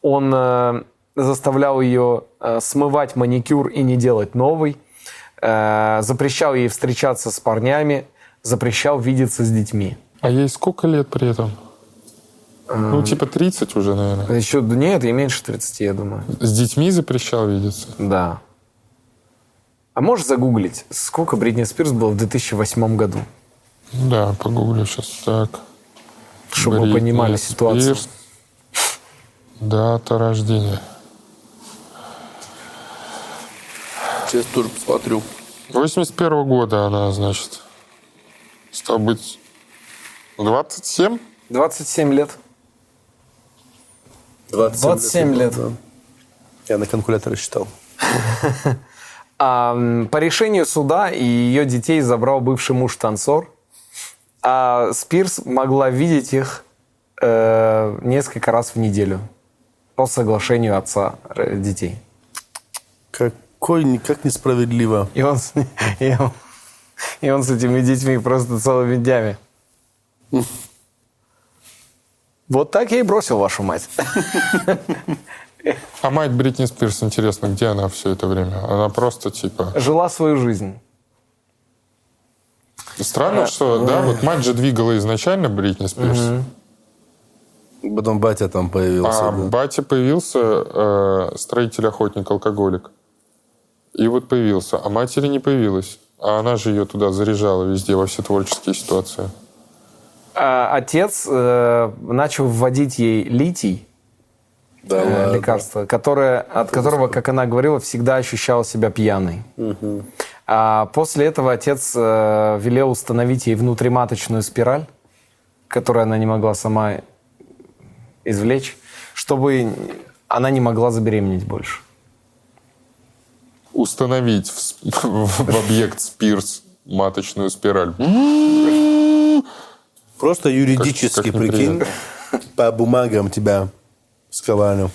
Он э, заставлял ее э, смывать маникюр и не делать новый, э, запрещал ей встречаться с парнями, запрещал видеться с детьми. А ей сколько лет при этом? Ну, типа 30 уже, наверное. Еще нет, ей меньше 30, я думаю. С детьми запрещал видеться? Да. А можешь загуглить, сколько Бритни Спирс было в 2008 году? Да, погуглю сейчас так. Чтобы мы Бритни понимали ситуацию. Спирс. Дата рождения. Сейчас тоже посмотрю. 81 года она, значит. Стал быть 27? 27 лет. 27, 27 лет. да. Я на калькуляторе считал. По решению суда ее детей забрал бывший муж танцор. А Спирс могла видеть их э, несколько раз в неделю по соглашению отца э, детей. Какой, ни- как несправедливо. И он, с- и он, и он с этими детьми просто целыми днями. Вот так я и бросил вашу мать. А мать Бритни Спирс, интересно, где она все это время? Она просто типа... Жила свою жизнь. Странно, что, да, вот мать же двигала изначально Бритни Спирс, Потом батя там появился. а да. батя появился э, строитель-охотник-алкоголик. И вот появился, а матери не появилась. А она же ее туда заряжала везде, во все творческие ситуации. А отец э, начал вводить ей литий, Да, э, лекарство, которое, от которого, как она говорила, всегда ощущала себя пьяной. А после этого отец э, велел установить ей внутриматочную спираль, которую она не могла сама извлечь, чтобы она не могла забеременеть больше. Установить в, в объект Спирс маточную спираль. Просто юридически, Как- как прикинь, по бумагам тебя сковали.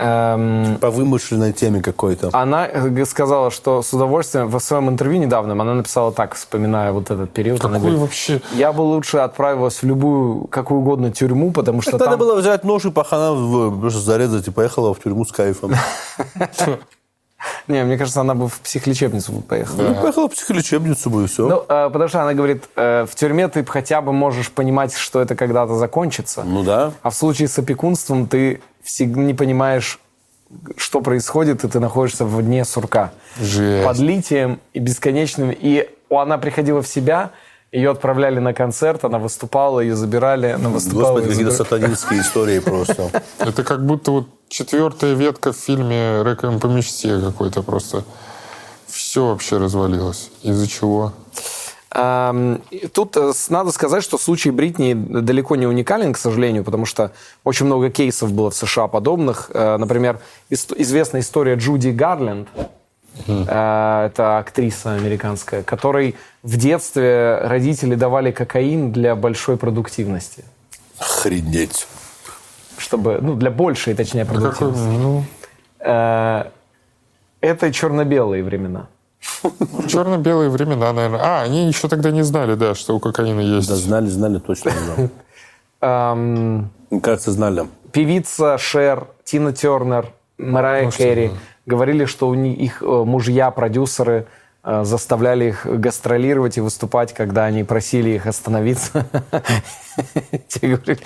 Эм, По вымышленной теме какой-то. Она э, сказала, что с удовольствием в своем интервью недавнем она написала так, вспоминая вот этот период. она Какой говорит, вообще... Я бы лучше отправилась в любую, какую угодно тюрьму, потому что Так надо там... было взять нож и пахана в- просто зарезать и поехала в тюрьму с кайфом. Не, мне кажется, она бы в психлечебницу бы поехала. Ну, поехала в психлечебницу бы и все. Ну, э, потому что она говорит, э, в тюрьме ты хотя бы можешь понимать, что это когда-то закончится. Ну да. А в случае с опекунством ты всегда не понимаешь, что происходит, и ты находишься в дне сурка. Жесть. Под литием и бесконечным. И она приходила в себя, ее отправляли на концерт, она выступала, ее забирали, она выступала. Господи, какие-то забирали. сатанинские истории просто. Это как будто вот четвертая ветка в фильме «Реквием по мечте» какой-то просто. Все вообще развалилось. Из-за чего? Тут э, надо сказать, что случай Бритни далеко не уникален, к сожалению, потому что очень много кейсов было в США подобных. Э, Например, известная история Джуди Гарленд. Э, Это актриса американская, которой в детстве родители давали кокаин для большой продуктивности. Охренеть. Чтобы, ну, для большей, точнее, Какой, продуктивности. ну, Э, Это черно-белые времена. черно-белые времена, наверное. А, они еще тогда не знали, да, что у кокаина есть. Да, знали, знали, точно не знал. Ам, Мне кажется, знали. певица Шер, Тина Тернер, Марайя Может, Керри. Говорили, что у них их э, мужья, продюсеры э, заставляли их гастролировать и выступать, когда они просили их остановиться. Те говорили,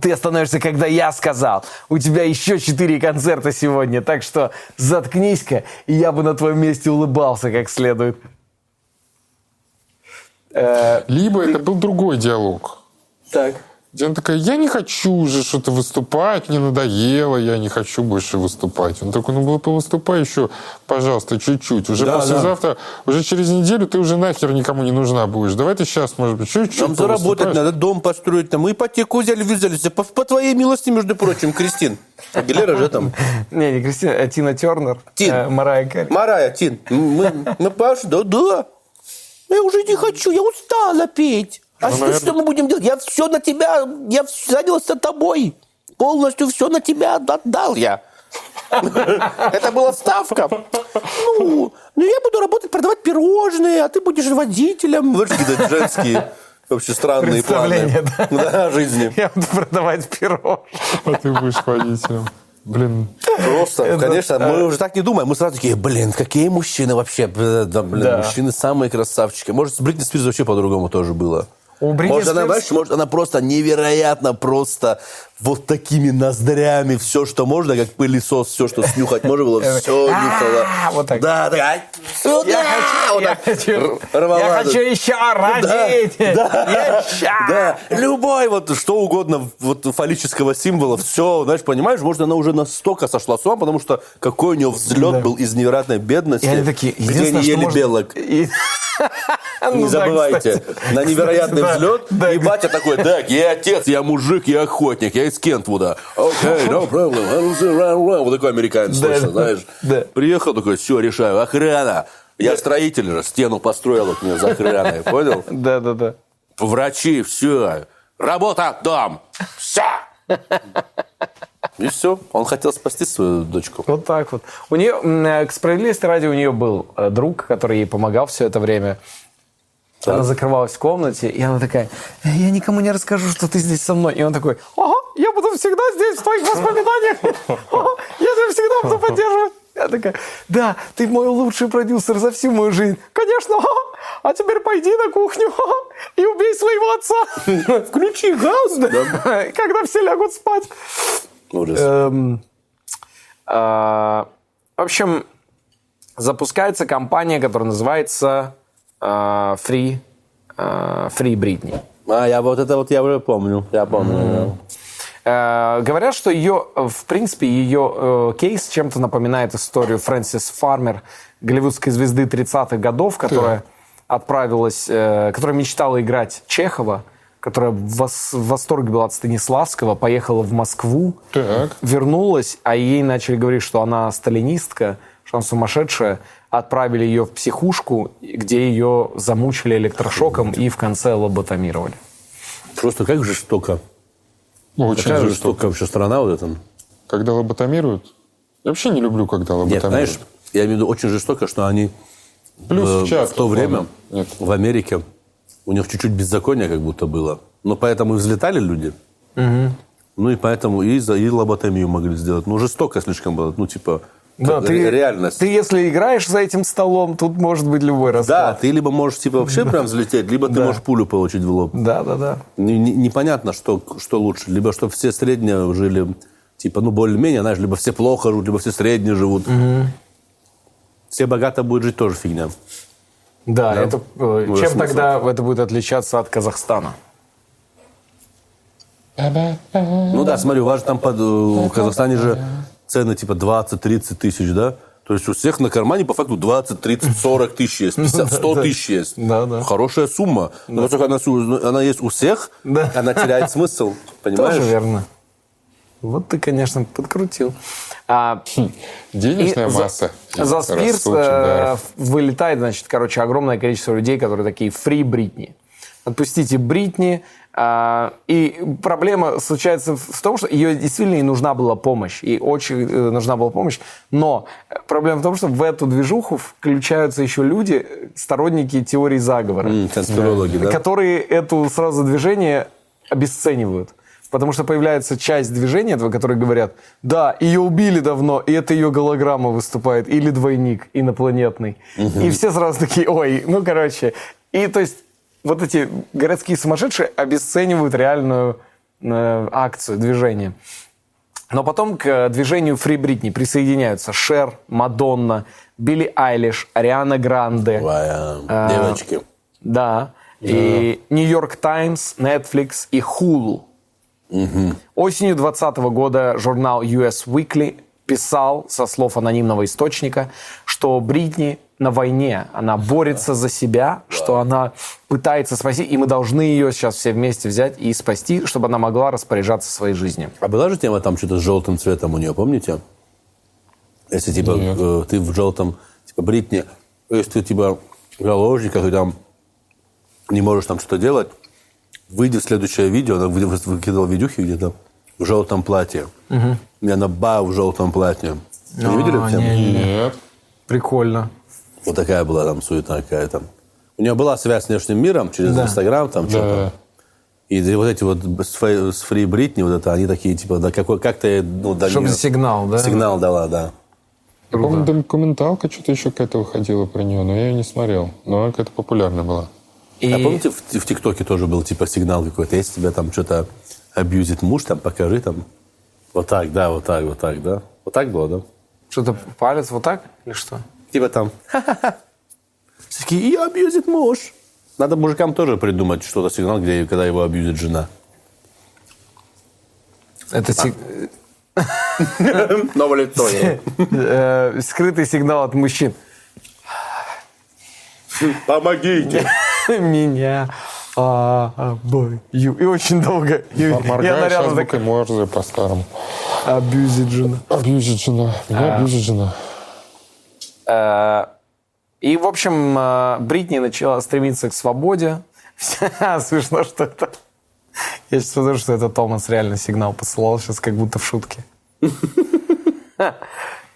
ты остановишься, когда я сказал. У тебя еще четыре концерта сегодня, так что заткнись-ка, и я бы на твоем месте улыбался как следует. Либо это был другой диалог. Так. Она такая, я не хочу уже что-то выступать, мне надоело, я не хочу больше выступать. Он такой, ну выступай еще, пожалуйста, чуть-чуть. Уже Да, послезавтра, уже через неделю ты уже нахер никому не нужна будешь. Давай ты сейчас, может быть, чуть-чуть Нам заработать повыступаешь». надо, дом построить. Там. Мы ипотеку взяли, взяли. По, по твоей милости, между прочим, Кристин. Агилера же там. Не, не Кристина, а Тина Тернер, Тин. э, Марайя Керри. Марая, Тин, мы, мы Паш, да, да. Я уже не хочу, я устала петь. А что, наверное. что мы будем делать? Я все на тебя, я занялся тобой. Полностью все на тебя отдал я. Это была ставка. Ну, ну я буду работать, продавать пирожные, а ты будешь водителем. Вот какие-то женские вообще странные планы. Да. Да, жизни. Я буду продавать пирог. А ты будешь водителем. Блин, Просто, конечно, мы уже так не думаем. Мы сразу такие, блин, какие мужчины вообще. Да, блин, Да. мужчины самые красавчики. Может, с Бритни Спирс вообще по-другому тоже было. У может, она, знаешь, может, она просто невероятно просто вот такими ноздрями, все, что можно, как пылесос, все, что снюхать можно было, все нюхала. А, вот так. Да, да, сюда! Я хочу, Вот я хочу, еще родить. Да, да, любой вот что угодно вот фаллического символа, все, знаешь, понимаешь, может, она уже настолько сошла с ума, потому что какой у нее взлет был из невероятной бедности, И они такие, где они ели белок. Ну Не да, забывайте, на невероятный взлет, Да, и батя такой, так, я отец, я мужик, я охотник, я из Кентвуда. Окей, no problem. Вот такой американец, Да, точно, знаешь. да. Приехал такой, все, решаю, охрана. Я строитель же, стену построил вот мне за охраной, понял? Да, да, да. Врачи, все. Работа, дом. Все. И все. Он хотел спасти свою дочку. Вот так вот. У нее, э, к справедливости ради, у нее был э, друг, который ей помогал все это время. Она закрывалась в комнате, и она такая, «Э, я никому не расскажу, что ты здесь со мной. И он такой, ага, я буду всегда здесь, в твоих воспоминаниях. Я тебя всегда буду поддерживать. Я такая, да, ты мой лучший продюсер за всю мою жизнь. Конечно, а теперь пойди на кухню и убей своего отца. Включи газ, когда все лягут спать. Ужас. Эм, а, в общем, запускается компания, которая называется а, Free Britney. А, я вот это вот я уже помню. Я помню. Э, Говорят, что ее, э, в принципе, ее э, кейс чем-то напоминает историю Фрэнсис Фармер, голливудской звезды 30-х годов, которая отправилась, э, которая мечтала играть Чехова, которая в восторге была от Станиславского, поехала в Москву, Так. вернулась, а ей начали говорить, что она сталинистка, что она сумасшедшая, отправили ее в психушку, где ее замучили электрошоком и в конце лоботомировали. Просто как жестоко. очень Какая жестоко. жестокая вообще страна вот эта. Когда лоботомируют? Я вообще не люблю, когда Нет, лоботомируют. знаешь, я имею в виду очень жестоко, что они Плюс в, сейчас. в то время. Нет. в Америке у них чуть-чуть беззакония как будто было. Но поэтому и взлетали люди. Ну и поэтому и, за, и лоботомию могли сделать. Ну, жестоко слишком было. Ну, типа, Да, ты, ре- реальность. Ты, если играешь за этим столом, тут может быть любой Да, расклад. ты либо можешь типа вообще прям взлететь, либо ты можешь пулю получить в лоб. Да, да, да. Не- не- непонятно, что, что лучше. Либо что все средние жили, типа, ну, более-менее, знаешь, либо все плохо живут, либо все средние живут. Все богато будут жить тоже фигня. Да, Да. это, э, чем смысл. тогда это будет отличаться от Казахстана? Ну да, смотри, у вас же там под, э, в Казахстане же цены типа 20-30 тысяч, да? То есть у всех на кармане по факту 20, 30, 40 тысяч есть, 50, 100 тысяч есть. Да, да. Хорошая сумма. Но вот только она, она есть у всех, Да. она теряет смысл. Понимаешь? Тоже верно. Вот ты, конечно, подкрутил. А, Денежная и за- масса. За, Спирс Расул э, Чандаров. вылетает, значит, короче, огромное количество людей, которые такие фри Бритни. Отпустите Бритни. А, и проблема случается в том, что ее действительно и нужна была помощь. И очень э, нужна была помощь. Но проблема в том, что в эту движуху включаются еще люди, сторонники теории заговора Конспирологи, да? которые эту сразу движение обесценивают. Потому что появляется часть движения этого, которые говорят, да, ее убили давно, и это ее голограмма выступает, или двойник инопланетный. И все сразу такие, ой, ну, короче. И то есть вот эти городские сумасшедшие обесценивают реальную э, акцию, движение. Но потом к движению Free Britney присоединяются Шер, Мадонна, Билли Айлиш, Ариана Гранде. Твоя А, Девочки. Да. И Нью-Йорк Таймс, Netflix и Hulu. Осенью 2020 года журнал US Weekly писал со слов анонимного источника, что Бритни на войне, она борется за себя, что она пытается спасти, и мы должны ее сейчас все вместе взять и спасти, чтобы она могла распоряжаться своей жизнью. А была же тема там что-то с желтым цветом у нее, помните? Если типа э, ты в желтом, типа Бритни, если ты типа в заложниках и там не можешь там что-то делать, выйди в следующее видео, она вы- вы- выкидывала видюхи где-то в желтом платье. И она ба в желтом платье. Вы не видели тему? Нет. Прикольно. Вот такая была там суета какая-то. У нее была связь с внешним миром через Инстаграм, там что-то. Да. И вот эти вот с Фри Бритни, вот это, они такие, типа, да какой, как ты, ну, до Чтобы сигнал, да? Сигнал дала, да. Я помню, документалка что-то еще какая-то выходила про нее, но я ее не смотрел. Но она какая-то популярная была. И- А помните, в, в ТикТоке тоже был, типа, сигнал какой-то, если тебя там что-то абьюзит муж, там, покажи, там, вот так, да, вот так, вот так, да. Вот так было, да? Что-то палец вот так или что? Типа там, ха-ха-ха. Все такие, ее абьюзит муж. Надо мужикам тоже придумать что-то сигнал, где, когда его абьюзит жена. Это сиг- Новое лицо. э, скрытый сигнал от мужчин. Помогите. Меня обою. И очень долго. И, и она Моргаешь азбукой такая, Морзе по-старому. абьюзит жена. Абьюзит жена. Меня абьюзит жена. Э, И, в общем, э, Бритни начала стремиться к свободе. Смешно, что это... Я сейчас смотрю, что это Томас реально сигнал посылал сейчас как будто в шутке.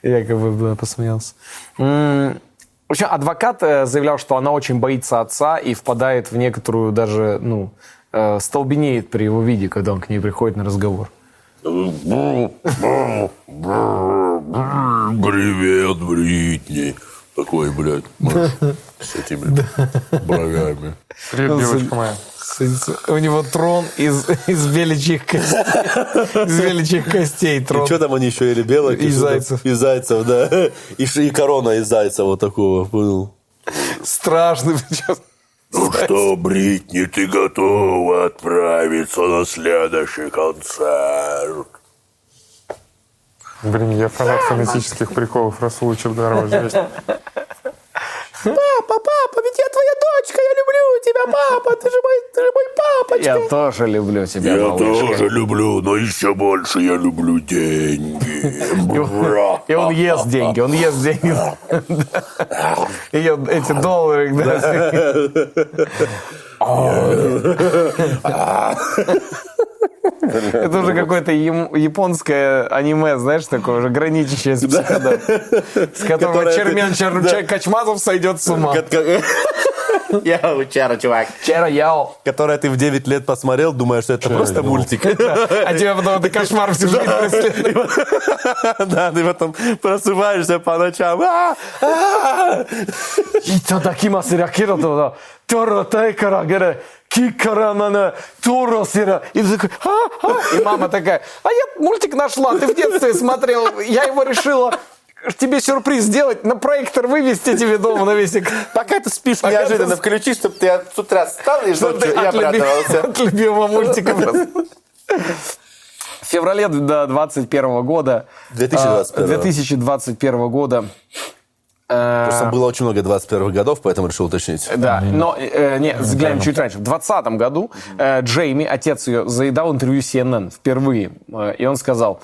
Я как бы посмеялся. В общем, адвокат э, заявлял, что она очень боится отца и впадает в некоторую даже, ну, столбенеет при его виде, когда он к ней приходит на разговор. Привет, Бритни. Такой, блядь, с этими бровями. Привет, девочка моя. У него трон из, из величьих костей. Из величьих костей И трон. что там они еще ели белок? И что-то? зайцев. И зайцев, да. И, и корона из зайца вот такого. понял? Страшный. причем. Ну что, Бритни, ты готова отправиться на следующий концерт? Блин, я фанат фанатических приколов Расула Чебдарова. Жесть. Папа, папа, ведь я твоя дочка, я люблю тебя, папа, ты же мой, ты же мой папочка. Я тоже люблю тебя, Я малышка. тоже люблю, но еще больше я люблю деньги. Бра. И он ест деньги, он ест деньги. И эти доллары. А. Это уже какое-то японское аниме, знаешь, такое уже граничащее с психодом, с которого Чермен Качмазов сойдет с ума. Яу, Чара, чувак. Чара, яу. которая ты в 9 лет посмотрел, думаешь, что это Чара, просто яу. мультик. А тебе потом это кошмар всю жизнь преследует. Да, ты потом просыпаешься по ночам. А, а, И то таким асиракирото, да. Таратай карагера, кикаранана, торосера. И такой, а, а. И мама такая, а я мультик нашла, ты в детстве смотрел. Я его решила тебе сюрприз сделать, на проектор вывести тебе дома на весик. Пока ты спишь, Пока неожиданно ты... включи, чтобы ты с утра встал и чтобы я от обрадовался. От любимого мультика В феврале до 2021 года 2021. 2021 а, года Просто было очень много 21 годов, поэтому решил уточнить. Да, но э, не, взглянем чуть раньше. В 2020 году э, Джейми, отец ее, заедал интервью CNN впервые. Э, и он сказал,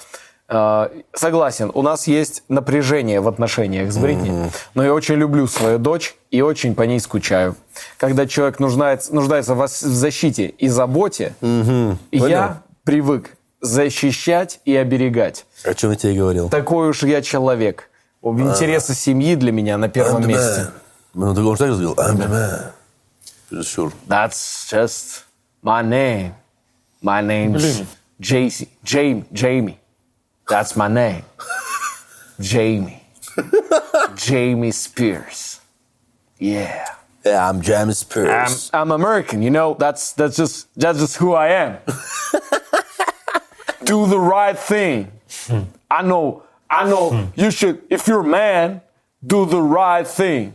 э, согласен, у нас есть напряжение в отношениях с Бритни, но я очень люблю свою дочь и очень по ней скучаю. Когда человек нуждается, нуждается в, в защите и заботе, я привык защищать и оберегать. О чем я тебе говорил. Такой уж я человек. Интересы семьи для меня на первом месте. Ну, ты же так сказал? I'm the man. Sure. That's just my name. My name's. JC. Jamie. Jamie. That's my name. Jamie. Jamie Spears. Yeah. Yeah, I'm James I'm, Pierce. I'm American, you know. That's that's just that's just who I am. Do the right thing. I know. I know. You should. If you're a man, do the right thing.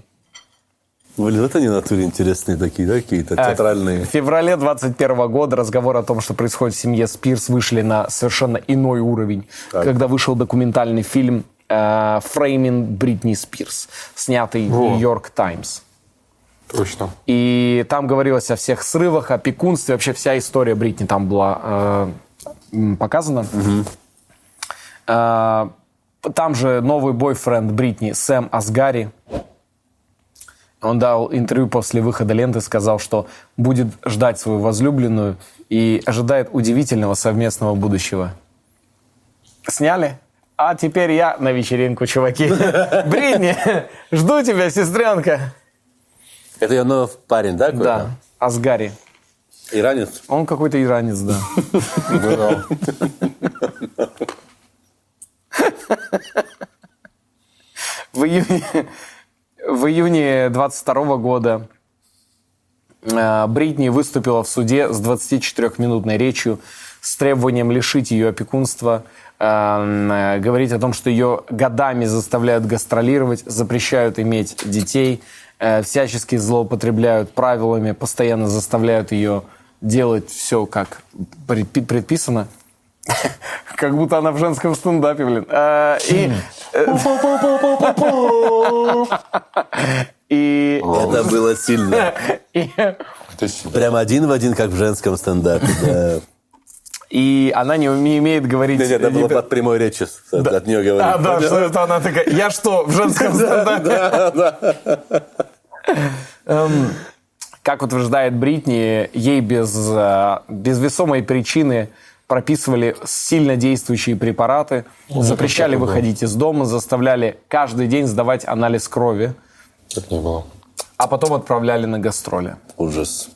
Блин, вот они натуре интересные такие, да, какие-то театральные. В феврале 21 года разговор о том, что происходит в семье Спирс, вышли на совершенно иной уровень, когда вышел документальный фильм э, «Фрейминг Бритни Спирс», снятый в. «Нью-Йорк Таймс». Точно. И там говорилось о всех срывах, о пекунстве, вообще вся история Бритни там была э, показана. Э, там же новый бойфренд Бритни Сэм Асгари. Он дал интервью после выхода ленты, сказал, что будет ждать свою возлюбленную и ожидает удивительного совместного будущего. Сняли? А теперь я на вечеринку, чуваки. Бритни, жду тебя, сестренка. Это ее новый парень, да? Да, Асгари. Иранец? Он какой-то иранец, да. В июне, в июне 22 года э, Бритни выступила в суде с 24-минутной речью с требованием лишить ее опекунства, э, э, говорить о том, что ее годами заставляют гастролировать, запрещают иметь детей, всячески злоупотребляют правилами, постоянно заставляют ее делать все как предпи- предписано. Как будто она в женском стендапе, блин. А, И, и, Это было сильно. и, Это сильно. Прям один в один, как в женском стендапе. Да. и она не, не умеет говорить... Нет, это было под прямой речью. От от нее говорили. А, да, что это она такая, я что, в женском стендапе? Эм, Как утверждает Бритни, ей без, э, без весомой причины прописывали сильно действующие препараты, запрещали выходить из дома, заставляли каждый день сдавать анализ крови, Так не было. а потом отправляли на гастроли. Ужас.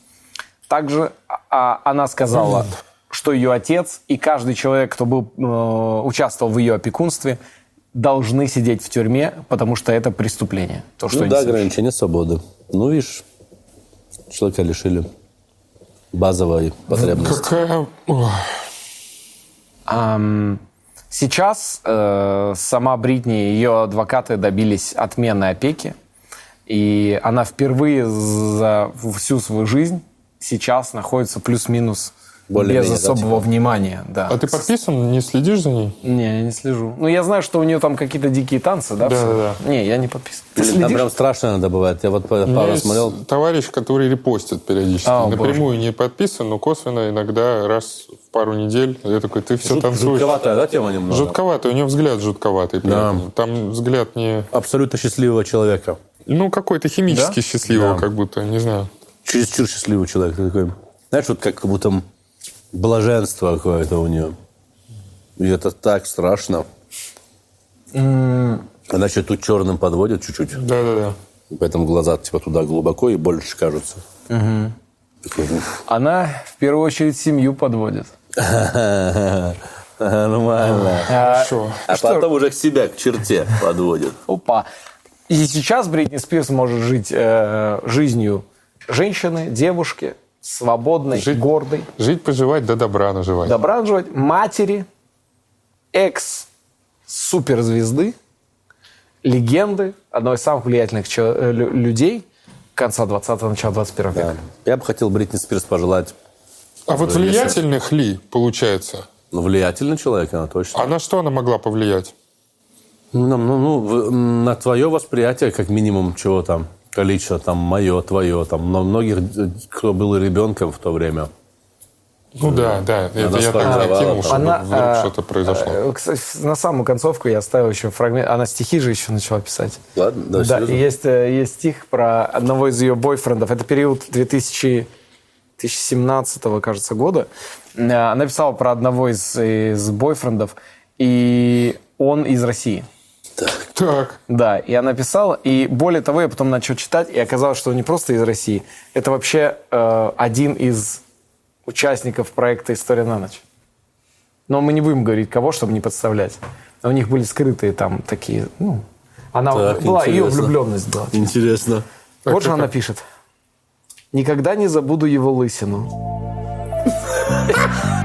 Также а, она сказала, что ее отец и каждый человек, кто был, э, участвовал в ее опекунстве, должны сидеть в тюрьме, потому что это преступление. То, что Ну да, ограничение свободы. Ну, видишь, человека лишили базовой потребности. Какая... Ой. Сейчас э, сама Бритни и ее адвокаты добились отмены опеки, и она впервые за всю свою жизнь сейчас находится плюс-минус Более-менее, без да, особого внимания. Да. А ты подписан, не следишь за ней? Не, я не слежу. Ну, я знаю, что у нее там какие-то дикие танцы, да? Да, все? да, Не, я не подписан. Ты Блин, Там прям страшно иногда бывает. Я вот пару смотрел. товарищ, который репостит периодически. А, Напрямую не подписан, но косвенно иногда раз в пару недель. Я такой, ты все танцуешь. Жутковатая, да, тема немного? Жутковатый, у него взгляд жутковатый. Да. Там взгляд не... Абсолютно счастливого человека. Ну, какой-то химически счастливого, Да. как будто, не знаю. Чересчур счастливый человек. Ты такой, знаешь, вот как будто блаженство какое-то у нее. И это так страшно. Она еще тут черным подводит чуть-чуть. Да-да-да. Поэтому глаза типа туда глубоко и больше кажутся. Такой, уф. Она в первую очередь семью подводит. Нормально. Хорошо. А потом уже к себя, к черте подводит. Опа. И сейчас Бритни Спирс может жить э, жизнью женщины, девушки, свободной, Жить- гордой, Жить, поживать, да добра наживать. добра наживать, матери, экс-суперзвезды, легенды, одной из самых влиятельных чел- э, лю- людей конца 20-го, начала 21 века. Я бы хотел Бритни Спирс пожелать А вот влиятельных ли, получается? ну, влиятельный человек, она точно. А на что она могла повлиять? Ну, ну, ну, на твое восприятие, как минимум, чего там, количество, там, мое, твое, там, но многих, э, кто был ребенком в то время. Ну да, да, это я так там. чтобы Она, вдруг э, что-то произошло. э, Кстати, на самую концовку я оставил еще фрагмент. Она стихи же еще начала писать. Ладно, да, Да, серьезно? есть, э, есть стих про одного из ее бойфрендов. Это период 2000, 2017, кажется, года. Она писала про одного из, из бойфрендов, и он из России. Так, Да, и она писала, и более того, я потом начал читать, и оказалось, что он не просто из России, это вообще э, один из участников проекта «История на ночь». Но мы не будем говорить кого, чтобы не подставлять. У них были скрытые там такие, ну... Она Так, была, ее интересно. влюбленность была. Интересно. Вот же она пишет. «Никогда не забуду его лысину.